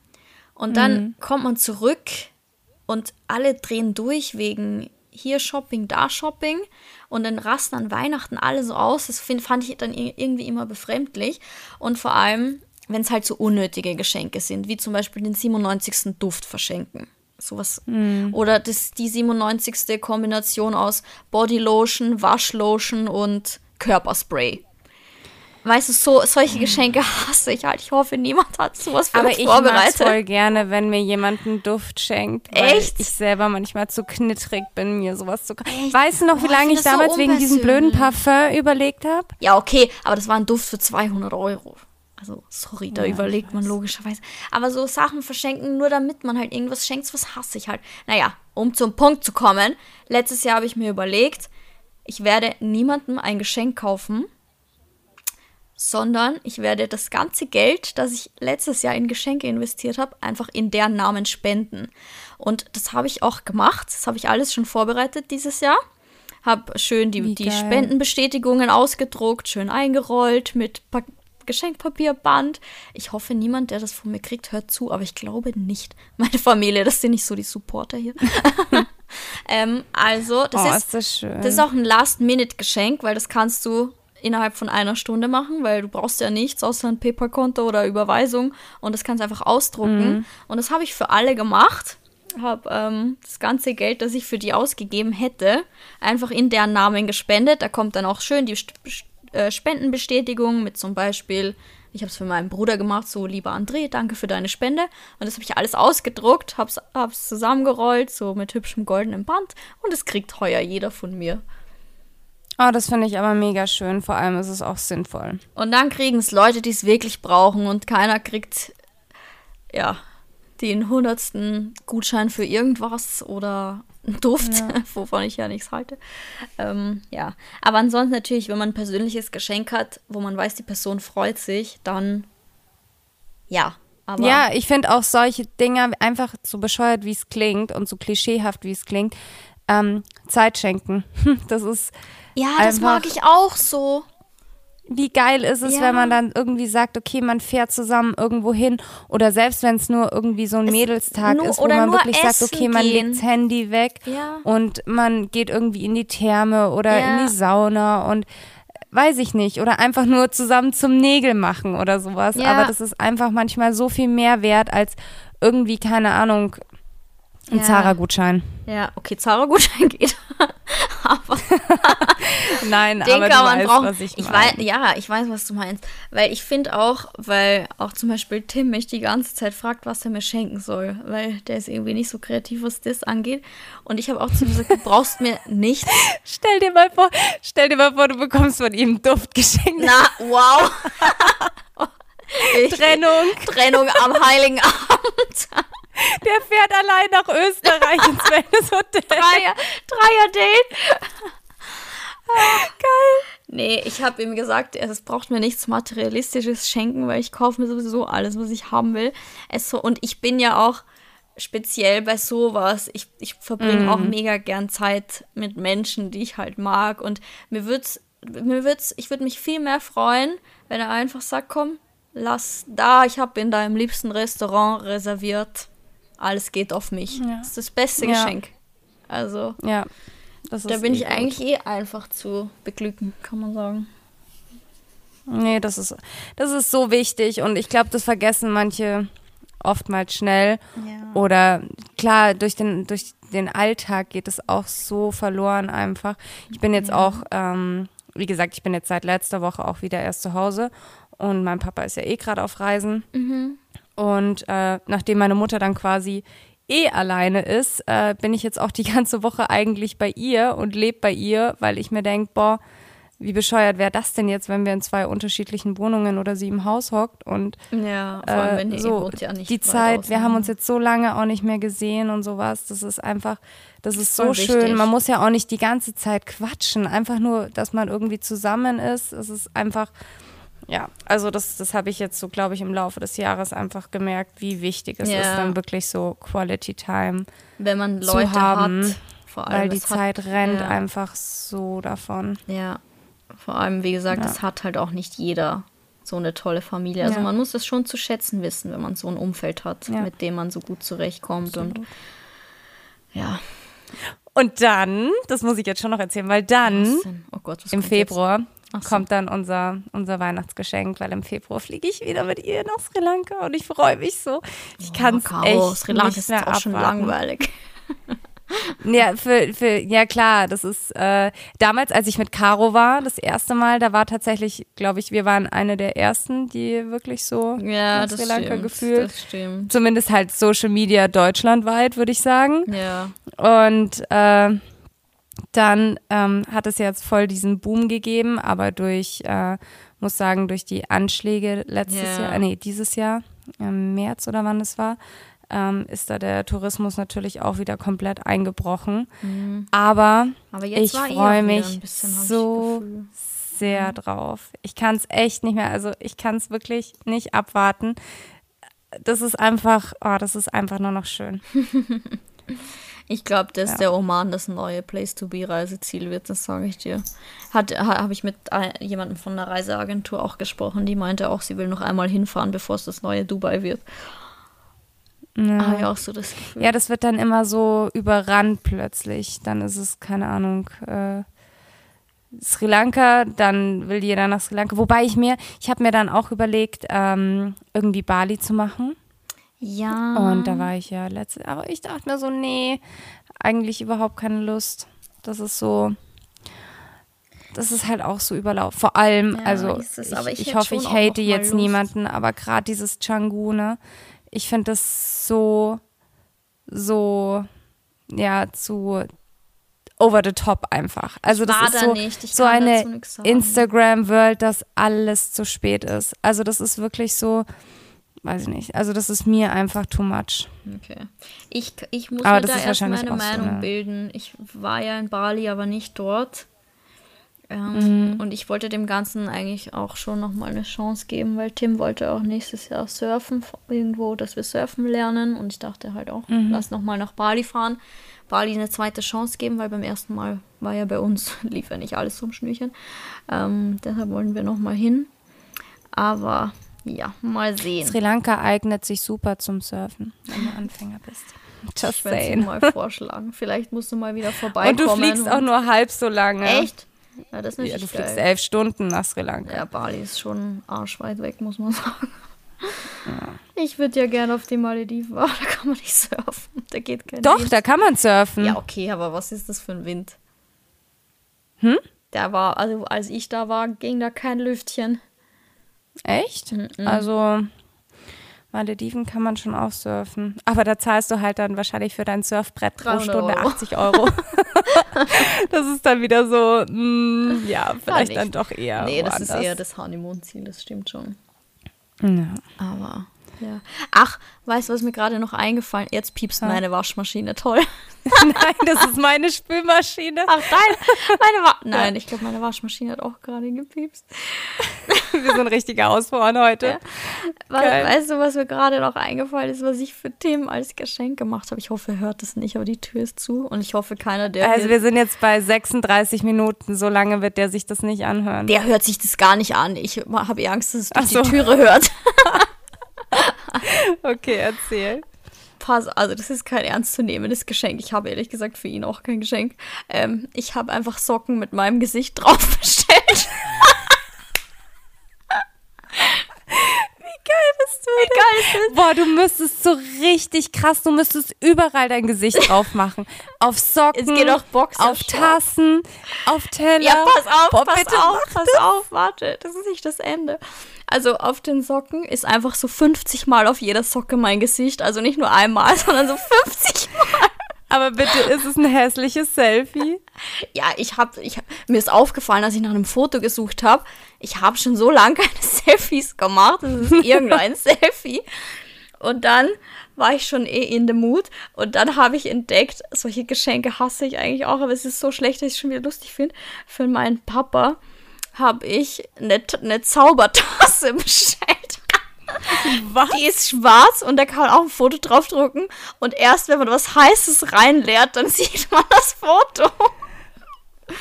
und dann mhm. kommt man zurück und alle drehen durch wegen hier Shopping, da Shopping und dann rasten an Weihnachten alle so aus. Das find, fand ich dann irgendwie immer befremdlich und vor allem wenn es halt so unnötige Geschenke sind, wie zum Beispiel den 97. Duft verschenken. Sowas. Mm. Oder das, die 97. Kombination aus Bodylotion, Waschlotion und Körperspray. Weißt du, so, solche Geschenke hasse ich halt. Ich hoffe, niemand hat sowas für Aber ich vorbereitet. Aber voll gerne, wenn mir jemand einen Duft schenkt. Echt? ich selber manchmal zu knittrig bin, mir sowas zu... Echt? Weißt du noch, wie lange ich, ich damals so wegen diesem blöden Parfum überlegt habe? Ja, okay, aber das war ein Duft für 200 Euro. Also, sorry, da ja, überlegt man logischerweise. Aber so Sachen verschenken, nur damit man halt irgendwas schenkt, was hasse ich halt. Naja, um zum Punkt zu kommen. Letztes Jahr habe ich mir überlegt, ich werde niemandem ein Geschenk kaufen, sondern ich werde das ganze Geld, das ich letztes Jahr in Geschenke investiert habe, einfach in deren Namen spenden. Und das habe ich auch gemacht. Das habe ich alles schon vorbereitet dieses Jahr. Habe schön die, die Spendenbestätigungen ausgedruckt, schön eingerollt mit Geschenkpapierband. Ich hoffe, niemand, der das von mir kriegt, hört zu, aber ich glaube nicht. Meine Familie, das sind nicht so die Supporter hier. ähm, also, das, oh, ist, ist das, schön. das ist auch ein Last-Minute-Geschenk, weil das kannst du innerhalb von einer Stunde machen, weil du brauchst ja nichts außer ein PayPal-Konto oder Überweisung und das kannst du einfach ausdrucken. Mhm. Und das habe ich für alle gemacht. Habe ähm, das ganze Geld, das ich für die ausgegeben hätte, einfach in deren Namen gespendet. Da kommt dann auch schön die äh, Spendenbestätigung mit zum Beispiel, ich habe es für meinen Bruder gemacht, so lieber André, danke für deine Spende. Und das habe ich alles ausgedruckt, habe es zusammengerollt, so mit hübschem goldenen Band. Und es kriegt heuer jeder von mir. Oh, das finde ich aber mega schön. Vor allem ist es auch sinnvoll. Und dann kriegen es Leute, die es wirklich brauchen und keiner kriegt, ja, den hundertsten Gutschein für irgendwas oder Duft, ja. wovon ich ja nichts halte. Ähm, ja, aber ansonsten natürlich, wenn man ein persönliches Geschenk hat, wo man weiß, die Person freut sich, dann ja. Aber ja, ich finde auch solche Dinge einfach so bescheuert, wie es klingt und so klischeehaft, wie es klingt, ähm, Zeit schenken. Das ist Ja, das mag ich auch so. wie geil ist es, Ja. wenn man dann irgendwie sagt, okay, man fährt zusammen irgendwo hin oder selbst wenn es nur irgendwie so ein Mädelstag nur- ist, wo man wirklich sagt, okay, man gehen. legt das Handy weg Ja. und man geht irgendwie in die Therme oder Ja. in die Sauna und weiß ich nicht oder einfach nur zusammen zum Nägel machen oder sowas, aber das ist einfach manchmal so viel mehr wert als irgendwie keine Ahnung ein. Zara-Gutschein. Ja, okay, Zara-Gutschein geht. Aber Nein, den aber kann man weißt, brauchen. was ich, ich weiß, ja, ich weiß, was du meinst. Weil ich finde auch, weil auch zum Beispiel Tim mich die ganze Zeit fragt, was er mir schenken soll. Weil der ist irgendwie nicht so kreativ, was das angeht. Und ich habe auch zu ihm gesagt, du brauchst mir nichts. Stell dir mal vor, stell dir mal vor, du bekommst von ihm Duft geschenkt. Na, wow. Ich- Trennung. Trennung am Heiligen Abend. Der fährt allein nach Österreich ins Wellnesshotel. Dreier, Dreier-Date. Geil. Nee, ich habe ihm gesagt, es braucht mir nichts Materialistisches schenken, weil ich kaufe mir sowieso alles, was ich haben will. Es so, und ich bin ja auch speziell bei sowas. Ich, ich verbringe auch mega gern Zeit mit Menschen, die ich halt mag. Und mir wird's, mir wird's, ich würde mich viel mehr freuen, wenn er einfach sagt, komm, lass da, ich habe in deinem liebsten Restaurant reserviert. Alles geht auf mich. Ja. Das ist das beste Ja. Geschenk. Also, Ja, das ist da bin eh ich gut. eigentlich eh einfach zu beglücken, kann man sagen. Nee, das ist, das ist so wichtig und ich glaube, das vergessen manche oftmals schnell. Ja. Oder klar, durch den, durch den Alltag geht es auch so verloren einfach. Ich bin jetzt auch, ähm, wie gesagt, ich bin jetzt seit letzter Woche auch wieder erst zu Hause und mein Papa ist ja eh gerade auf Reisen. Und äh, nachdem meine Mutter dann quasi eh alleine ist, äh, bin ich jetzt auch die ganze Woche eigentlich bei ihr und lebe bei ihr, weil ich mir denke, boah, wie bescheuert wäre das denn jetzt, wenn wir in zwei unterschiedlichen Wohnungen oder sie im Haus hockt und Ja, vor allem, wenn äh, ihr so wohnt ja nicht die Zeit, wir haben auseinander. uns jetzt so lange auch nicht mehr gesehen und sowas. Das ist einfach, das ist so voll schön. wichtig. Man muss ja auch nicht die ganze Zeit quatschen, einfach nur, dass man irgendwie zusammen ist. Es ist einfach, ja, also das, das habe ich jetzt so, glaube ich, im Laufe des Jahres einfach gemerkt, wie wichtig es Ja. ist, dann wirklich so Quality Time, wenn man zu Leute haben, hat. Vor allem, weil die es hat- Zeit rennt ja. einfach so davon. Ja, vor allem, wie gesagt, Ja. es hat halt auch nicht jeder so eine tolle Familie. Also Ja. man muss es schon zu schätzen wissen, wenn man so ein Umfeld hat, Ja. mit dem man so gut zurechtkommt. Und ja, Und dann, das muss ich jetzt schon noch erzählen, weil dann oh Gott, Im Februar Ach so. kommt dann unser, unser Weihnachtsgeschenk, weil im Februar fliege ich wieder mit ihr nach Sri Lanka und ich freue mich so. Ich Jetzt? kann Oh, es echt Sri Lanka nicht ist auch schon langweilig. Ja, für, für, ja klar, das ist äh, damals, als ich mit Caro war, das erste Mal, da war tatsächlich, glaube ich, wir waren eine der ersten, die wirklich so Ja, Sri Lanka stimmt. gefühlt. Das stimmt. Zumindest halt Social Media deutschlandweit, würde ich sagen. Ja. Und äh, dann ähm, hat es jetzt voll diesen Boom gegeben, aber durch, äh, muss sagen, durch die Anschläge letztes Ja. Jahr, nee, dieses Jahr, im März oder wann es war, ähm, ist da der Tourismus natürlich auch wieder komplett eingebrochen. Aber, Aber jetzt ich eh freue mich bisschen, so sehr drauf. Ich kann es echt nicht mehr, also ich kann es wirklich nicht abwarten. Das ist einfach, oh, das ist einfach nur noch schön. Ich glaube, dass Ja. der Oman das neue Place-to-Be-Reiseziel wird, das sage ich dir. Hat, ha, Habe ich mit jemandem von einer Reiseagentur auch gesprochen, die meinte auch, sie will noch einmal hinfahren, bevor es das neue Dubai wird. Ja. Habe ich auch so das Gefühl. Ja, das wird dann immer so überrannt plötzlich. Dann ist es, keine Ahnung, äh, Sri Lanka, dann will jeder nach Sri Lanka. Wobei ich mir, ich habe mir dann auch überlegt, ähm, irgendwie Bali zu machen. Ja. Und da war ich ja letzte, aber ich dachte mir so, nee, eigentlich überhaupt keine Lust. Das ist so, das ist halt auch so überlaufen. Vor allem, Ja, also es, ich, ich ich hätte hoffe, ich hate jetzt Lust. niemanden, aber gerade dieses Canggu, ne, ich finde das so, so, ja, zu over the top einfach. Also Ich das ist da so, so eine. Instagram-World, dass alles zu spät ist. Also das ist wirklich so, weiß ich nicht. Also das ist mir einfach too much. Okay. Ich, ich muss Aber mir da erst meine auch so Meinung eine- bilden. Ich war ja in Bali, aber nicht dort. Ähm, Mhm. Und ich wollte dem Ganzen eigentlich auch schon nochmal eine Chance geben, weil Tim wollte auch nächstes Jahr surfen, irgendwo, dass wir surfen lernen. Und ich dachte halt auch, Mhm. lass nochmal nach Bali fahren. Bali eine zweite Chance geben, weil beim ersten Mal war ja bei uns, lief ja nicht alles zum Schnürchen. Ähm, deshalb wollen wir nochmal hin. Aber ja, mal sehen. Sri Lanka eignet sich super zum Surfen, wenn du Anfänger bist. Just ich saying. mal vorschlagen. Vielleicht musst du mal wieder vorbeikommen. Und du fliegst auch nur halb so lange. Echt? Ja, das ist ja, du fliegst elf Stunden nach Sri Lanka. Ja, Bali ist schon arschweit weg, muss man sagen. Ja. Ich würde ja gerne auf die Malediven, aber da kann man nicht surfen. Da geht kein Doch, Wind. da kann man surfen. Ja, okay, aber was ist das für ein Wind? Hm? Da war, also als ich da war, ging da kein Lüftchen. Echt? -mm. Also Malediven kann man schon auch surfen. Aber da zahlst du halt dann wahrscheinlich für dein Surfbrett pro Stunde Euro. 80 Euro. das ist dann wieder so, mh, mm, ja, vielleicht ja, dann doch eher. Nee, das ist eher das Honeymoon-Ziel, das stimmt schon. Ja. Aber ja. Ach, weißt du, was mir gerade noch eingefallen? Jetzt piepst ja. meine Waschmaschine. Toll. Nein, das ist meine Spülmaschine. Ach, dein, meine Wa Nein, ich glaube, meine Waschmaschine hat auch gerade gepiepst. Wir sind richtige Ausbauern heute. Ja. weißt du, was mir gerade noch eingefallen ist, was ich für Tim als Geschenk gemacht habe? Ich hoffe, er hört es nicht, aber die Tür ist zu und ich hoffe, keiner, der. Also, wir sind jetzt bei 36 Minuten. So lange wird der sich das nicht anhören. Der hört sich das gar nicht an. Ich habe Angst, dass es durch so. die Türe hört. okay, erzähl. Pass, also das ist kein ernstzunehmendes Geschenk. Ich habe ehrlich gesagt für ihn auch kein Geschenk. Ähm, ich habe einfach Socken mit meinem Gesicht drauf bestellt. Geil bist du? Wie geil ist das? Boah, du müsstest so richtig krass, du müsstest überall dein Gesicht drauf machen. Auf Socken, es geht auch auf Tassen, auf Teller. Ja, pass auf, Boah, pass auf, pass das. auf, warte, das ist nicht das Ende. Also auf den Socken ist einfach so 50 Mal auf jeder Socke mein Gesicht. Also nicht nur einmal, sondern so 50 Mal. Aber bitte, ist es ein hässliches Selfie? Ja, ich habe, ich, mir ist aufgefallen, als ich nach einem Foto gesucht habe, ich habe schon so lange keine Selfies gemacht. Das ist irgendein Selfie. Und dann war ich schon eh in the mood. Und dann habe ich entdeckt, solche Geschenke hasse ich eigentlich auch, aber es ist so schlecht, dass ich es schon wieder lustig finde. Für meinen Papa habe ich eine, eine Zaubertasse bestellt. Was? Die ist schwarz und da kann man auch ein Foto draufdrucken. Und erst wenn man was Heißes reinleert, dann sieht man das Foto.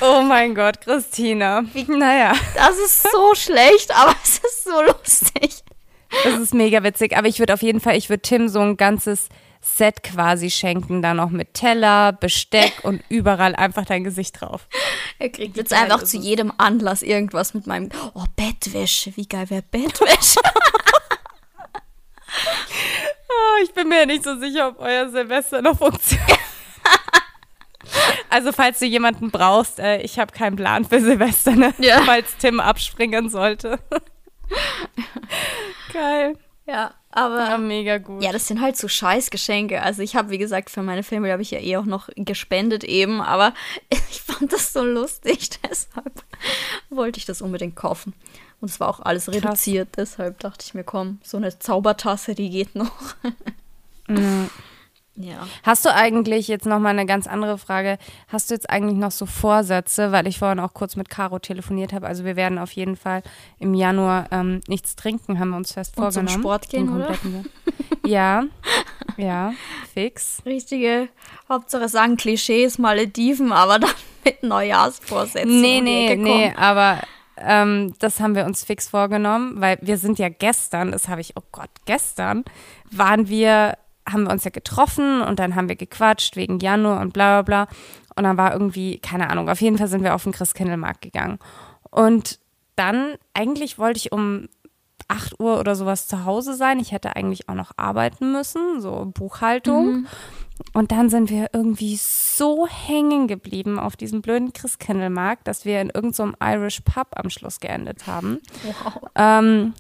Oh mein Gott, Christina. Wie, naja. Das ist so schlecht, aber es ist so lustig. Das ist mega witzig. Aber ich würde auf jeden Fall, ich würde Tim so ein ganzes Set quasi schenken, da noch mit Teller, Besteck und überall einfach dein Gesicht drauf. Er kriegt jetzt einfach zu jedem Anlass irgendwas mit meinem, oh, Bettwäsche, wie geil wäre Bettwäsche. oh, ich bin mir nicht so sicher, ob euer Silvester noch funktioniert. Also falls du jemanden brauchst, äh, ich habe keinen Plan für Silvester, ne? Ja. Falls Tim abspringen sollte. Geil. Ja, aber. Ja, mega gut. Ja, das sind halt so Scheißgeschenke. Also ich habe, wie gesagt, für meine Family habe ich ja eh auch noch gespendet eben, aber ich fand das so lustig, deshalb wollte ich das unbedingt kaufen. Und es war auch alles reduziert, Krass. deshalb dachte ich mir, komm, so eine Zaubertasse, die geht noch. Mhm. Ja. Hast du eigentlich jetzt noch mal eine ganz andere Frage? Hast du jetzt eigentlich noch so Vorsätze, weil ich vorhin auch kurz mit Caro telefoniert habe? Also wir werden auf jeden Fall im Januar ähm, nichts trinken, haben wir uns fest Und vorgenommen. Zum Sport gehen, oder? ja, ja, fix. Richtige, Hauptsache sagen Klischees, Malediven, aber dann mit Neujahrsvorsätzen. Nee, nee, nee, aber ähm, das haben wir uns fix vorgenommen, weil wir sind ja gestern, das habe ich, oh Gott, gestern waren wir haben wir uns ja getroffen und dann haben wir gequatscht wegen Januar und bla bla bla. Und dann war irgendwie, keine Ahnung, auf jeden Fall sind wir auf den Christkindlmarkt gegangen. Und dann, eigentlich wollte ich um 8 Uhr oder sowas zu Hause sein. Ich hätte eigentlich auch noch arbeiten müssen, so Buchhaltung. Mhm. Und dann sind wir irgendwie so hängen geblieben auf diesem blöden Christkindlmarkt, dass wir in irgendeinem so Irish Pub am Schluss geendet haben. Wow. Ähm,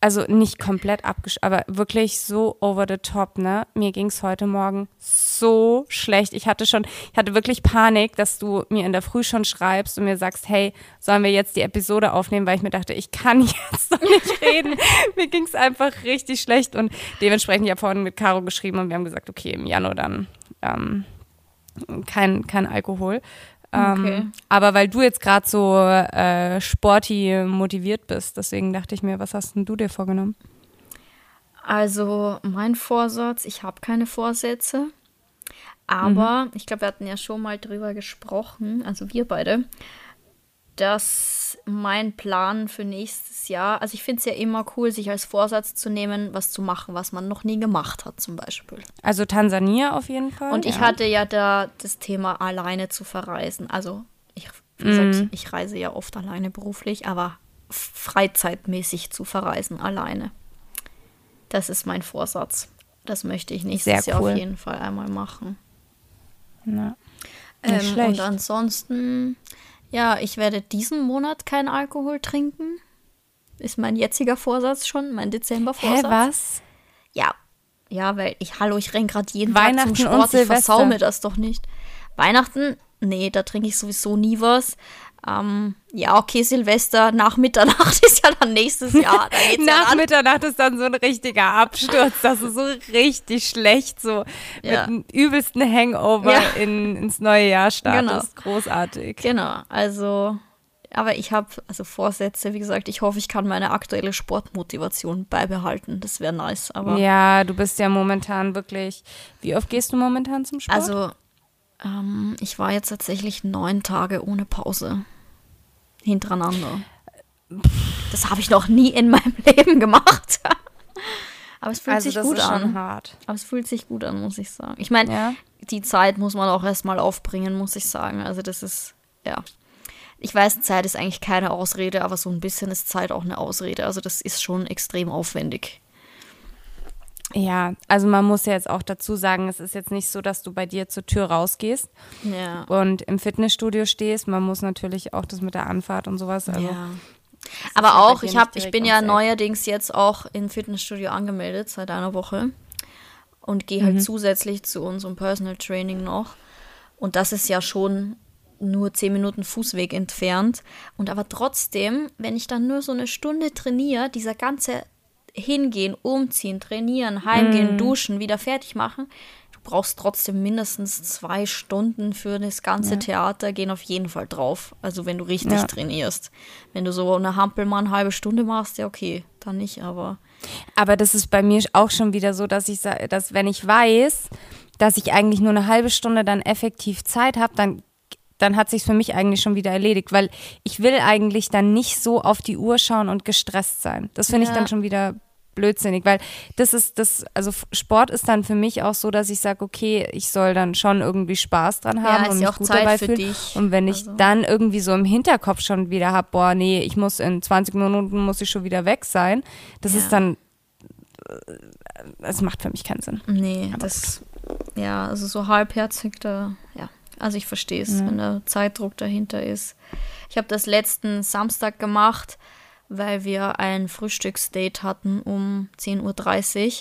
also nicht komplett abgesch, aber wirklich so over the top, ne? Mir ging es heute Morgen so schlecht. Ich hatte schon, ich hatte wirklich Panik, dass du mir in der Früh schon schreibst und mir sagst, hey, sollen wir jetzt die Episode aufnehmen, weil ich mir dachte, ich kann jetzt noch nicht reden. mir ging es einfach richtig schlecht und dementsprechend, ich habe vorhin mit Caro geschrieben und wir haben gesagt, okay, im Januar dann ähm, kein, kein Alkohol. Ähm, okay. aber weil du jetzt gerade so äh, sporty motiviert bist, deswegen dachte ich mir, was hast denn du dir vorgenommen? Also mein Vorsatz, ich habe keine Vorsätze, Aber mhm. ich glaube, wir hatten ja schon mal drüber gesprochen, also wir beide, dass mein Plan für nächstes Jahr, also ich finde es ja immer cool, sich als Vorsatz zu nehmen, was zu machen, was man noch nie gemacht hat, zum Beispiel. Also Tansania auf jeden Fall. Und ja. ich hatte ja da das Thema alleine zu verreisen. Also ich, wie gesagt, mhm. ich reise ja oft alleine beruflich, aber freizeitmäßig zu verreisen alleine. Das ist mein Vorsatz. Das möchte ich nächstes Sehr Jahr auf jeden Fall einmal machen. Na, ähm, und ansonsten ja, ich werde diesen Monat keinen Alkohol trinken. Ist mein jetziger Vorsatz schon, mein Dezember-Vorsatz. Hä, was? Ja. Ja, weil ich, hallo, ich renn gerade jeden Tag zum Sport, ich versau mir das doch nicht. Weihnachten, nee, da trinke ich sowieso nie was. Ähm, ja, okay, Silvester nach Mitternacht ist ja dann nächstes Jahr. Da nach ja Mitternacht ist dann so ein richtiger Absturz. Das ist so richtig schlecht, so ja. mit dem übelsten Hangover ja. in, ins neue Jahr startet. Genau. Großartig. Genau, also, aber ich habe also Vorsätze, wie gesagt, ich hoffe, ich kann meine aktuelle Sportmotivation beibehalten. Das wäre nice, aber. Ja, du bist ja momentan wirklich. Wie oft gehst du momentan zum Sport? Also, ähm, ich war jetzt tatsächlich neun Tage ohne Pause hintereinander. Das habe ich noch nie in meinem Leben gemacht. Aber es fühlt also sich gut an. Hart. Aber es fühlt sich gut an, muss ich sagen. Ich meine, ja. die Zeit muss man auch erstmal aufbringen, muss ich sagen. Also das ist, ja. Ich weiß, Zeit ist eigentlich keine Ausrede, aber so ein bisschen ist Zeit auch eine Ausrede. Also das ist schon extrem aufwendig. Ja, also man muss ja jetzt auch dazu sagen, es ist jetzt nicht so, dass du bei dir zur Tür rausgehst ja. und im Fitnessstudio stehst. Man muss natürlich auch das mit der Anfahrt und sowas. Also ja. Aber auch, ich, hab, ich bin ja neuerdings jetzt auch im Fitnessstudio angemeldet seit einer Woche und gehe halt mhm. zusätzlich zu unserem Personal Training noch. Und das ist ja schon nur zehn Minuten Fußweg entfernt. Und aber trotzdem, wenn ich dann nur so eine Stunde trainiere, dieser ganze hingehen, umziehen, trainieren, heimgehen, mm. duschen, wieder fertig machen. Du brauchst trotzdem mindestens zwei Stunden für das ganze ja. Theater, gehen auf jeden Fall drauf. Also wenn du richtig ja. trainierst. Wenn du so eine Hampelmann eine halbe Stunde machst, ja okay, dann nicht, aber. Aber das ist bei mir auch schon wieder so, dass ich sage, dass wenn ich weiß, dass ich eigentlich nur eine halbe Stunde dann effektiv Zeit habe, dann dann hat sich für mich eigentlich schon wieder erledigt, weil ich will eigentlich dann nicht so auf die Uhr schauen und gestresst sein. Das finde ja. ich dann schon wieder blödsinnig, weil das ist das, also Sport ist dann für mich auch so, dass ich sage, okay, ich soll dann schon irgendwie Spaß dran haben ja, und mich gut Zeit dabei fühlen. Und wenn ich also. dann irgendwie so im Hinterkopf schon wieder habe, boah, nee, ich muss in 20 Minuten muss ich schon wieder weg sein, das ja. ist dann, es macht für mich keinen Sinn. Nee, Aber das, ja, also so halbherzig, da, ja. Also ich verstehe es, ja. wenn der Zeitdruck dahinter ist. Ich habe das letzten Samstag gemacht weil wir ein Frühstücksdate hatten um 10.30 Uhr.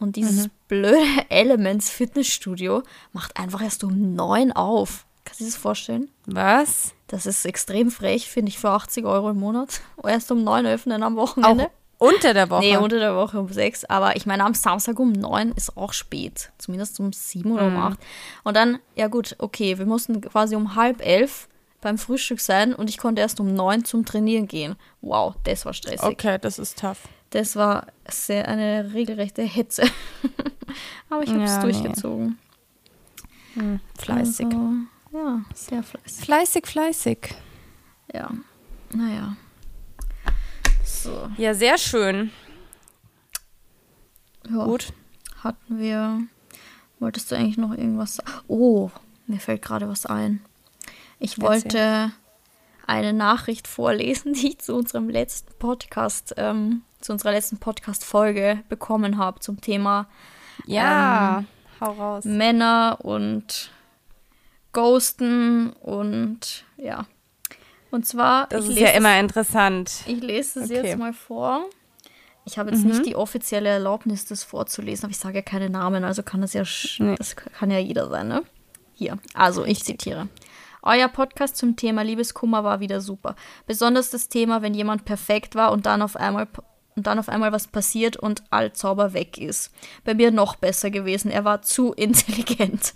Und dieses mhm. blöde Elements Fitnessstudio macht einfach erst um 9 auf. Kannst du dir das vorstellen? Was? Das ist extrem frech, finde ich, für 80 Euro im Monat. Erst um 9 öffnen am Wochenende. Auch unter der Woche? Nee, unter der Woche um 6. Aber ich meine, am Samstag um 9 ist auch spät. Zumindest um 7 oder um 8. Mhm. Und dann, ja gut, okay, wir mussten quasi um halb elf beim Frühstück sein und ich konnte erst um neun zum Trainieren gehen. Wow, das war stressig. Okay, das ist tough. Das war sehr eine regelrechte Hetze. Aber ich habe es ja, durchgezogen. Nee. Hm, fleißig. Also, ja, sehr fleißig. Fleißig, fleißig. Ja, naja. So. Ja, sehr schön. Ja, Gut. Hatten wir. Wolltest du eigentlich noch irgendwas sagen? Oh, mir fällt gerade was ein. Ich wollte eine Nachricht vorlesen, die ich zu unserem letzten Podcast, ähm, zu unserer letzten Podcast-Folge bekommen habe zum Thema ja, ähm, hau raus. Männer und Ghosten und ja. Und zwar. Das ist ja immer interessant. Ich lese es okay. jetzt mal vor. Ich habe jetzt mhm. nicht die offizielle Erlaubnis, das vorzulesen, aber ich sage ja keine Namen, also kann das ja, nee. das kann ja jeder sein, ne? Hier, also ich zitiere. Euer Podcast zum Thema Liebeskummer war wieder super. Besonders das Thema, wenn jemand perfekt war und dann auf einmal und dann auf einmal was passiert und all Zauber weg ist. Bei mir noch besser gewesen. Er war zu intelligent.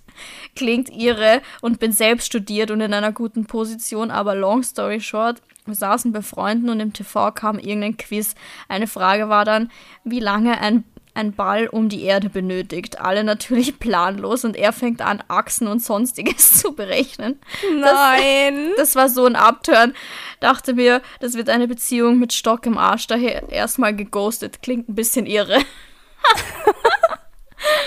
Klingt irre und bin selbst studiert und in einer guten Position, aber long story short, wir saßen bei Freunden und im TV kam irgendein Quiz. Eine Frage war dann, wie lange ein ein Ball um die Erde benötigt. Alle natürlich planlos und er fängt an, Achsen und sonstiges zu berechnen. Nein. Das, das war so ein Upturn. Dachte mir, das wird eine Beziehung mit Stock im Arsch. Daher erstmal geghostet. Klingt ein bisschen irre.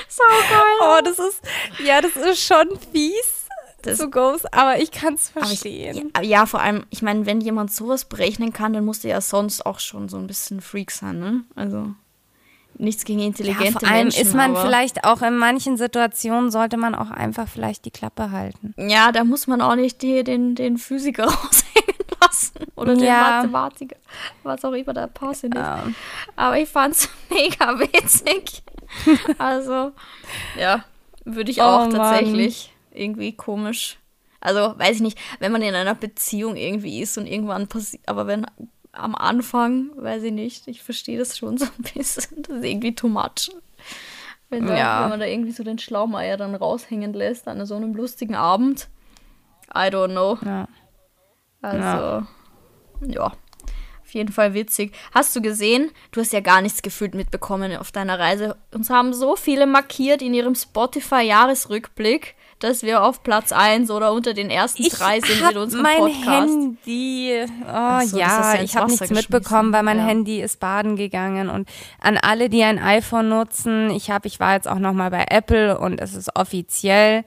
so geil. Oh, das ist, ja, das ist schon fies. Das, so ghost, aber ich kann es verstehen. Ich, ja, ja, vor allem, ich meine, wenn jemand sowas berechnen kann, dann muss der ja sonst auch schon so ein bisschen Freak sein, ne? Also nichts gegen intelligente ja, vor allem Menschen, ist man vielleicht auch in manchen Situationen sollte man auch einfach vielleicht die Klappe halten. Ja, da muss man auch nicht die, den, den Physiker raushängen lassen oder ja. den Mathematiker, was auch immer der Pause ist. Ja. Aber ich fand's mega witzig. also, ja, würde ich auch oh, tatsächlich Mann. irgendwie komisch. Also, weiß ich nicht, wenn man in einer Beziehung irgendwie ist und irgendwann passiert, aber wenn am Anfang, weiß ich nicht, ich verstehe das schon so ein bisschen. Das ist irgendwie too much. Wenn, da, ja. wenn man da irgendwie so den Schlaumeier dann raushängen lässt an so einem lustigen Abend. I don't know. Ja. Also, ja. ja. Auf jeden Fall witzig. Hast du gesehen? Du hast ja gar nichts gefühlt mitbekommen auf deiner Reise. Uns haben so viele markiert in ihrem Spotify-Jahresrückblick dass wir auf Platz 1 oder unter den ersten ich drei sind mit unserem mein Podcast. Handy. Oh so, ja, ich habe nichts mitbekommen, weil mein ja. Handy ist baden gegangen. Und an alle, die ein iPhone nutzen, ich habe, ich war jetzt auch noch mal bei Apple und es ist offiziell.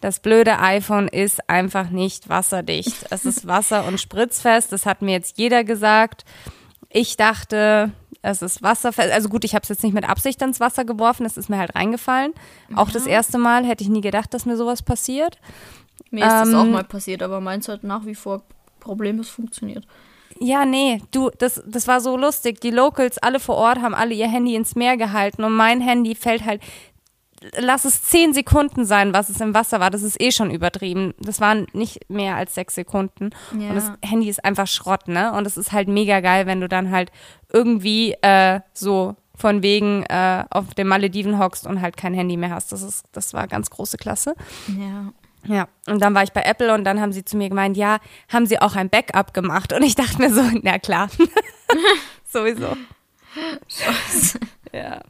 Das blöde iPhone ist einfach nicht wasserdicht. Es ist wasser- und spritzfest. Das hat mir jetzt jeder gesagt. Ich dachte, es ist wasserfest. Also gut, ich habe es jetzt nicht mit Absicht ins Wasser geworfen, es ist mir halt reingefallen. Auch das erste Mal hätte ich nie gedacht, dass mir sowas passiert. Mir ist ähm, das auch mal passiert, aber meins hat nach wie vor problemlos funktioniert. Ja, nee, du, das, das war so lustig. Die Locals, alle vor Ort, haben alle ihr Handy ins Meer gehalten und mein Handy fällt halt lass es zehn Sekunden sein, was es im Wasser war. Das ist eh schon übertrieben. Das waren nicht mehr als sechs Sekunden. Ja. Und das Handy ist einfach Schrott, ne? Und es ist halt mega geil, wenn du dann halt irgendwie äh, so von wegen äh, auf den Malediven hockst und halt kein Handy mehr hast. Das ist, das war ganz große Klasse. Ja. Ja, und dann war ich bei Apple und dann haben sie zu mir gemeint, ja, haben sie auch ein Backup gemacht? Und ich dachte mir so, na klar. Sowieso. Scheiße. Ja.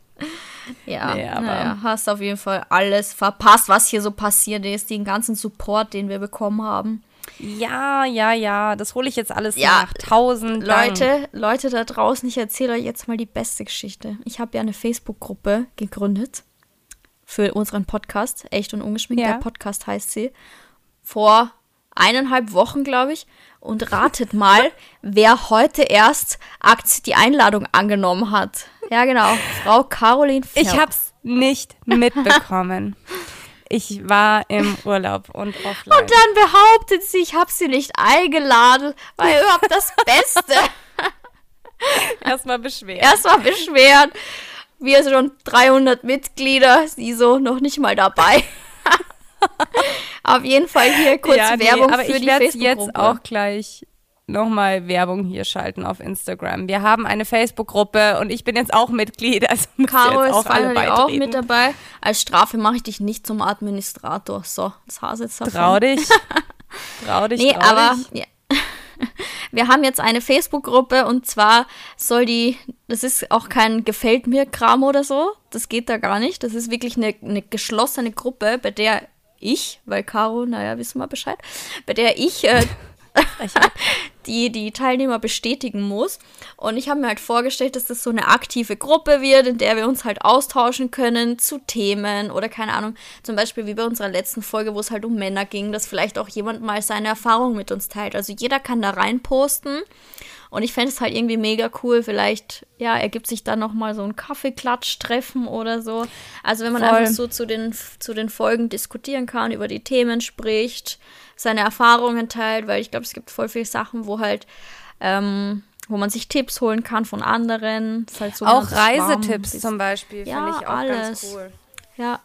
Ja, nee, aber naja, hast auf jeden Fall alles verpasst, was hier so passiert ist, den ganzen Support, den wir bekommen haben. Ja, ja, ja, das hole ich jetzt alles ja, nach. Tausend Leute, Dank. Leute da draußen, ich erzähle euch jetzt mal die beste Geschichte. Ich habe ja eine Facebook-Gruppe gegründet für unseren Podcast, echt und ungeschminkt. Ja. Der Podcast heißt sie. Vor eineinhalb Wochen, glaube ich. Und ratet mal, wer heute erst die Einladung angenommen hat. Ja, genau. Frau Caroline Ferr. Ich hab's nicht mitbekommen. Ich war im Urlaub und offline. Und dann behauptet sie, ich habe sie nicht eingeladen, weil überhaupt das Beste. Erstmal beschweren. Erstmal beschweren. Wir sind schon 300 Mitglieder, sie so noch nicht mal dabei. Auf jeden Fall hier kurz ja, nee, Werbung aber für ich die Facebook-Gruppe. jetzt auch gleich nochmal Werbung hier schalten auf Instagram. Wir haben eine Facebook-Gruppe und ich bin jetzt auch Mitglied. Also Caro ist finally auch mit dabei. Als Strafe mache ich dich nicht zum Administrator. So, das Hase jetzt davon. Trau dich. trau dich, Nee, trau aber dich. Ja. wir haben jetzt eine Facebook-Gruppe und zwar soll die, das ist auch kein Gefällt mir Kram oder so, das geht da gar nicht. Das ist wirklich eine, eine geschlossene Gruppe, bei der ich, weil Caro, naja, wissen wir Bescheid, bei der ich äh, die die Teilnehmer bestätigen muss. Und ich habe mir halt vorgestellt, dass das so eine aktive Gruppe wird, in der wir uns halt austauschen können zu Themen oder keine Ahnung, zum Beispiel wie bei unserer letzten Folge, wo es halt um Männer ging, dass vielleicht auch jemand mal seine Erfahrung mit uns teilt. Also jeder kann da rein posten. Und ich fände es halt irgendwie mega cool. Vielleicht, ja, ergibt sich dann nochmal so ein Kaffeeklatsch-Treffen oder so. Also wenn man Voll. einfach so zu den, zu den Folgen diskutieren kann, über die Themen spricht seine Erfahrungen teilt, weil ich glaube, es gibt voll viele Sachen, wo halt, ähm, wo man sich Tipps holen kann von anderen. Halt so auch Reisetipps zum Beispiel, ja, finde ich auch alles. ganz cool. Ja.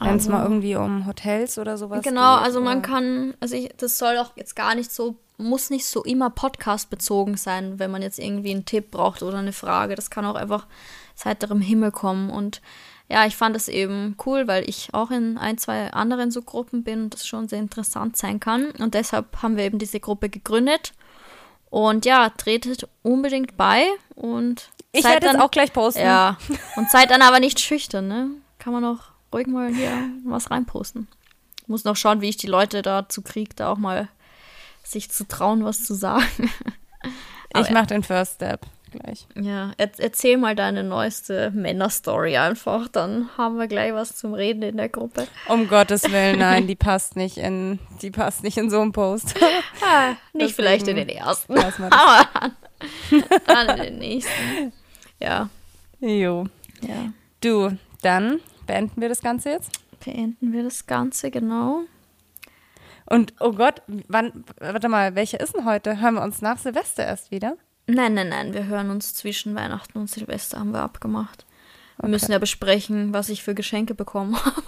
Wenn es also, mal irgendwie um Hotels oder sowas Genau, geht, also man kann, also ich, das soll auch jetzt gar nicht so, muss nicht so immer Podcast bezogen sein, wenn man jetzt irgendwie einen Tipp braucht oder eine Frage. Das kann auch einfach seit heiterem Himmel kommen und ja, ich fand es eben cool, weil ich auch in ein, zwei anderen so Gruppen bin und das schon sehr interessant sein kann. Und deshalb haben wir eben diese Gruppe gegründet. Und ja, tretet unbedingt bei und Ich Seid werde es dann- auch gleich posten. Ja. Und seid dann aber nicht schüchtern, ne? Kann man auch ruhig mal hier was reinposten. Muss noch schauen, wie ich die Leute dazu kriege, da auch mal sich zu trauen, was zu sagen. Ich mache den First Step gleich. Ja, er erzähl mal deine neueste Männerstory einfach, dann haben wir gleich was zum Reden in der Gruppe. Um Gottes Willen, nein, die passt nicht in, die passt nicht in so einen Post. Ah, nicht Deswegen vielleicht in den ersten, aber dann, dann in den nächsten. Ja, Jo. ja. Du, dann beenden wir das Ganze jetzt. Beenden wir das Ganze, genau. Und oh Gott, wann, warte mal, welche ist denn heute? Hören wir uns nach Silvester erst wieder? Nein, nein, nein, wir hören uns zwischen Weihnachten und Silvester, haben wir abgemacht. Wir müssen ja besprechen, was ich für Geschenke bekommen habe.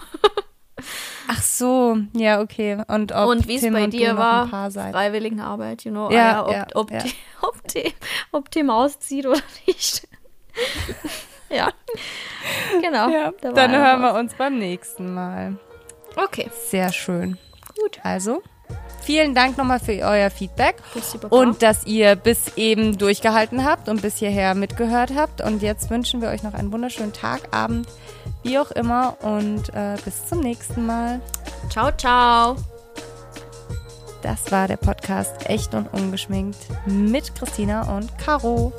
Ach so, ja, okay. Und, Und wie es bei dir war, seid. Freiwilligenarbeit, you know. Ja, ah, ob, ja, ob, ja. Tim- ob, Tim, ob Tim auszieht oder nicht. ja, genau. Ja, da dann ja hören wir uns beim nächsten Mal. Okay, Sehr schön. gut. Also, vielen Dank nochmal für euer Feedback und dass ihr bis eben durchgehalten habt und bis hierher mitgehört habt. Und jetzt wünschen wir euch noch einen wunderschönen Tag, Abend, wie auch immer. Und äh, bis zum nächsten Mal. ciao, ciao. Das war der Podcast Echt und Ungeschminkt mit Christina und Caro.